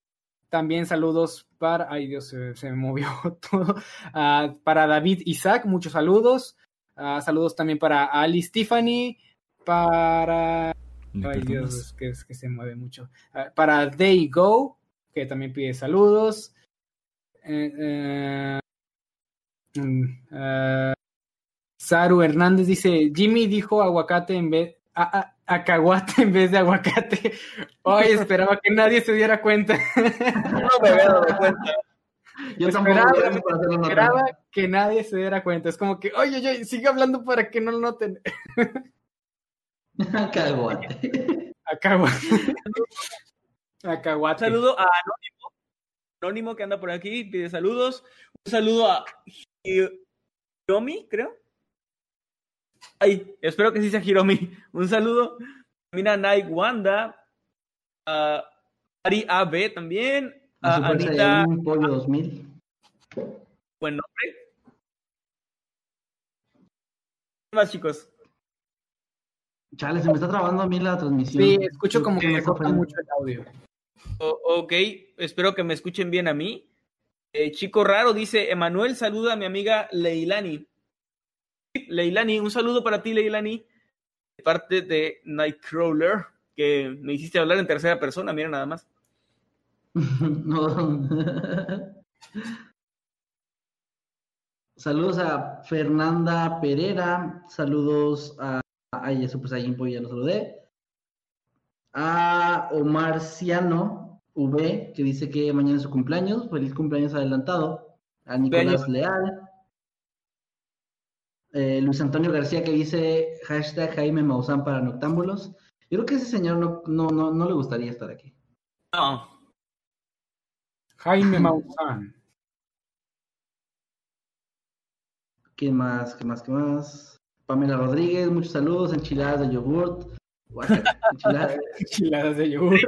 También saludos para. Ay, Dios, se, se me movió todo. Uh, para David Isaac, muchos saludos. Uh, saludos también para Ali Tiffany. Para. Ay, Dios, es que, es que se mueve mucho. Uh, para They Go, que también pide saludos. Eh, Uh, Saru Hernández dice, Jimmy dijo aguacate en vez, a, a, en vez de aguacate. Hoy esperaba que nadie se diera cuenta. no me había dado cuenta. Yo esperaba, esperaba que nadie se diera cuenta. Es como que, oye, oye, sigue hablando para que no lo noten. Acahuate. Acahuate. Acahuate. Un saludo a Anónimo. Anónimo que anda por aquí, pide saludos. Un saludo a Hiromi, creo. Ay, espero que sí sea Hiromi. Un saludo. Mira, Nai Wanda. A Ari AB también. A Anita. Pollo 2000. Buen nombre. ¿Qué más, chicos? Chale, se me está trabando a mí la transmisión. Sí, escucho como que me corta mucho el audio. Ok, espero que me escuchen bien a mí. Eh, Chico Raro dice, Emanuel saluda a mi amiga Leilani. Leilani, un saludo para ti, Leilani, de parte de Nightcrawler, que me hiciste hablar en tercera persona, mira nada más. no. Saludos a Fernanda Pereira, saludos a... Ay, eso pues ya lo saludé. A Omar Ciano, V, que dice que mañana es su cumpleaños. Feliz cumpleaños adelantado. A Nicolás. Leal. Eh, Luis Antonio García que dice hashtag Jaime Maussan para noctámbulos. Yo creo que ese señor no, no, no, no le gustaría estar aquí. No. Jaime Maussan. ¿Qué más? ¿Qué más? ¿Qué más? Pamela Rodríguez, muchos saludos. Enchiladas de yogurt. Enchiladas. Enchiladas de yogur.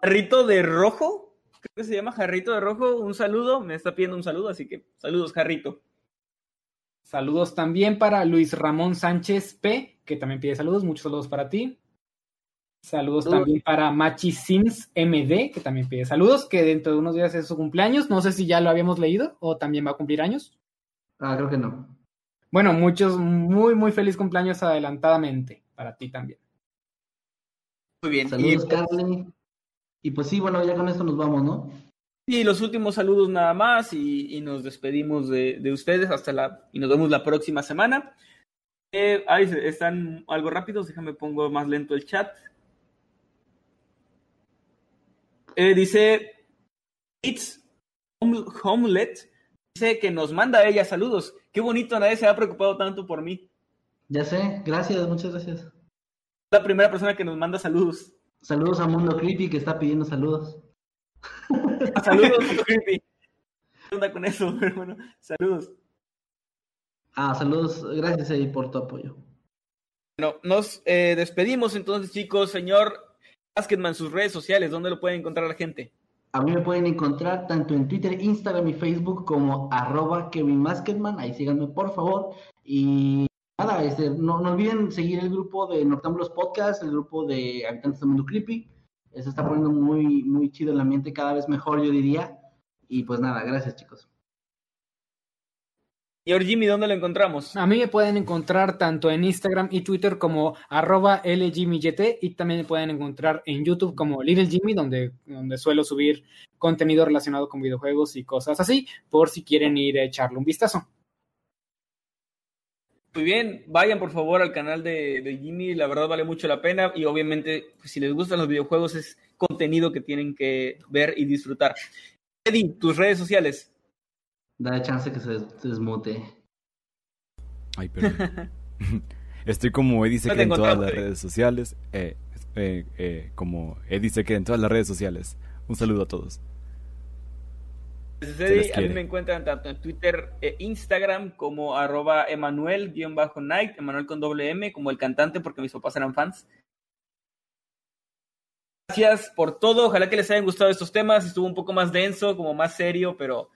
Jarrito, de Rojo, creo que se llama Jarrito de Rojo, un saludo, me está pidiendo un saludo, así que saludos, Jarrito. Saludos también para Luis Ramón Sánchez P, que también pide saludos. Muchos saludos para ti. Saludos también para Machi Sims MD, que también pide saludos, que dentro de unos días es su cumpleaños. No sé si ya lo habíamos leído o también va a cumplir años. Ah, creo que no. Bueno, muchos, muy, muy feliz cumpleaños adelantadamente para ti también. Muy bien. Saludos, Y, Carly. Y pues sí, bueno, ya con esto nos vamos, ¿no? y los últimos saludos nada más y, y nos despedimos de, de ustedes hasta la y nos vemos la próxima semana. Eh, ay, están algo rápidos, déjame pongo más lento el chat. Eh, dice It's Hom- Homelet, dice que nos manda a ella saludos. Qué bonito, nadie se ha preocupado tanto por mí. Ya sé, gracias, muchas gracias. La primera persona que nos manda saludos. Saludos a Mundo Creepy que está pidiendo saludos. Saludos, Mundo Creepy. ¿Qué onda con eso, hermano? Saludos. Ah, saludos, gracias Eddie por tu apoyo. Bueno, nos eh, despedimos entonces, chicos. Señor Basketman, sus redes sociales, ¿dónde lo puede encontrar la gente? A mí me pueden encontrar tanto en Twitter, Instagram y Facebook como arroba Kevin Basketman. Ahí síganme, por favor. Y nada, este, no, no olviden seguir el grupo de Noctámbulos Podcast, el grupo de Habitantes del Mundo Creepy. Se está poniendo muy, muy chido el ambiente, cada vez mejor, yo diría. Y pues nada, gracias, chicos. Señor Jimmy, ¿dónde lo encontramos? A mí me pueden encontrar tanto en Instagram y Twitter como arroba LJimmyYT y también me pueden encontrar en YouTube como Little Jimmy, donde, donde suelo subir contenido relacionado con videojuegos y cosas así, por si quieren ir a echarle un vistazo. Muy bien, vayan por favor al canal de, de Jimmy, la verdad vale mucho la pena y obviamente pues, si les gustan los videojuegos es contenido que tienen que ver y disfrutar. Eddie, tus redes sociales. Da chance que se, desmute. Ay, perdón. Estoy como Eddie Secret en todas las redes sociales. Eh, eh, eh, como Eddie Secret en todas las redes sociales. Un saludo a todos. A mí me encuentran tanto en Twitter e Instagram como arroba Emanuel-Night, Emanuel con doble M, como el cantante porque mis papás eran fans. Gracias por todo, ojalá que les hayan gustado estos temas, estuvo un poco más denso, como más serio, pero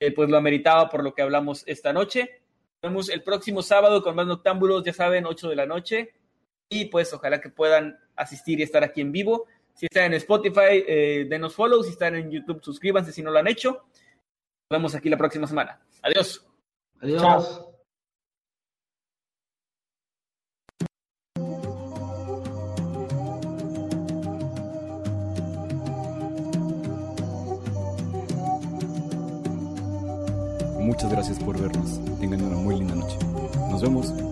eh, pues lo ameritaba por lo que hablamos esta noche. Nos vemos el próximo sábado con más noctámbulos, ya saben, 8 de la noche. Y pues ojalá que puedan asistir y estar aquí en vivo. Si están en Spotify, eh, denos follow. Si están en YouTube, suscríbanse si no lo han hecho. Nos vemos aquí la próxima semana. Adiós. Adiós. Chao. Muchas gracias por vernos. Tengan una muy linda noche. Nos vemos.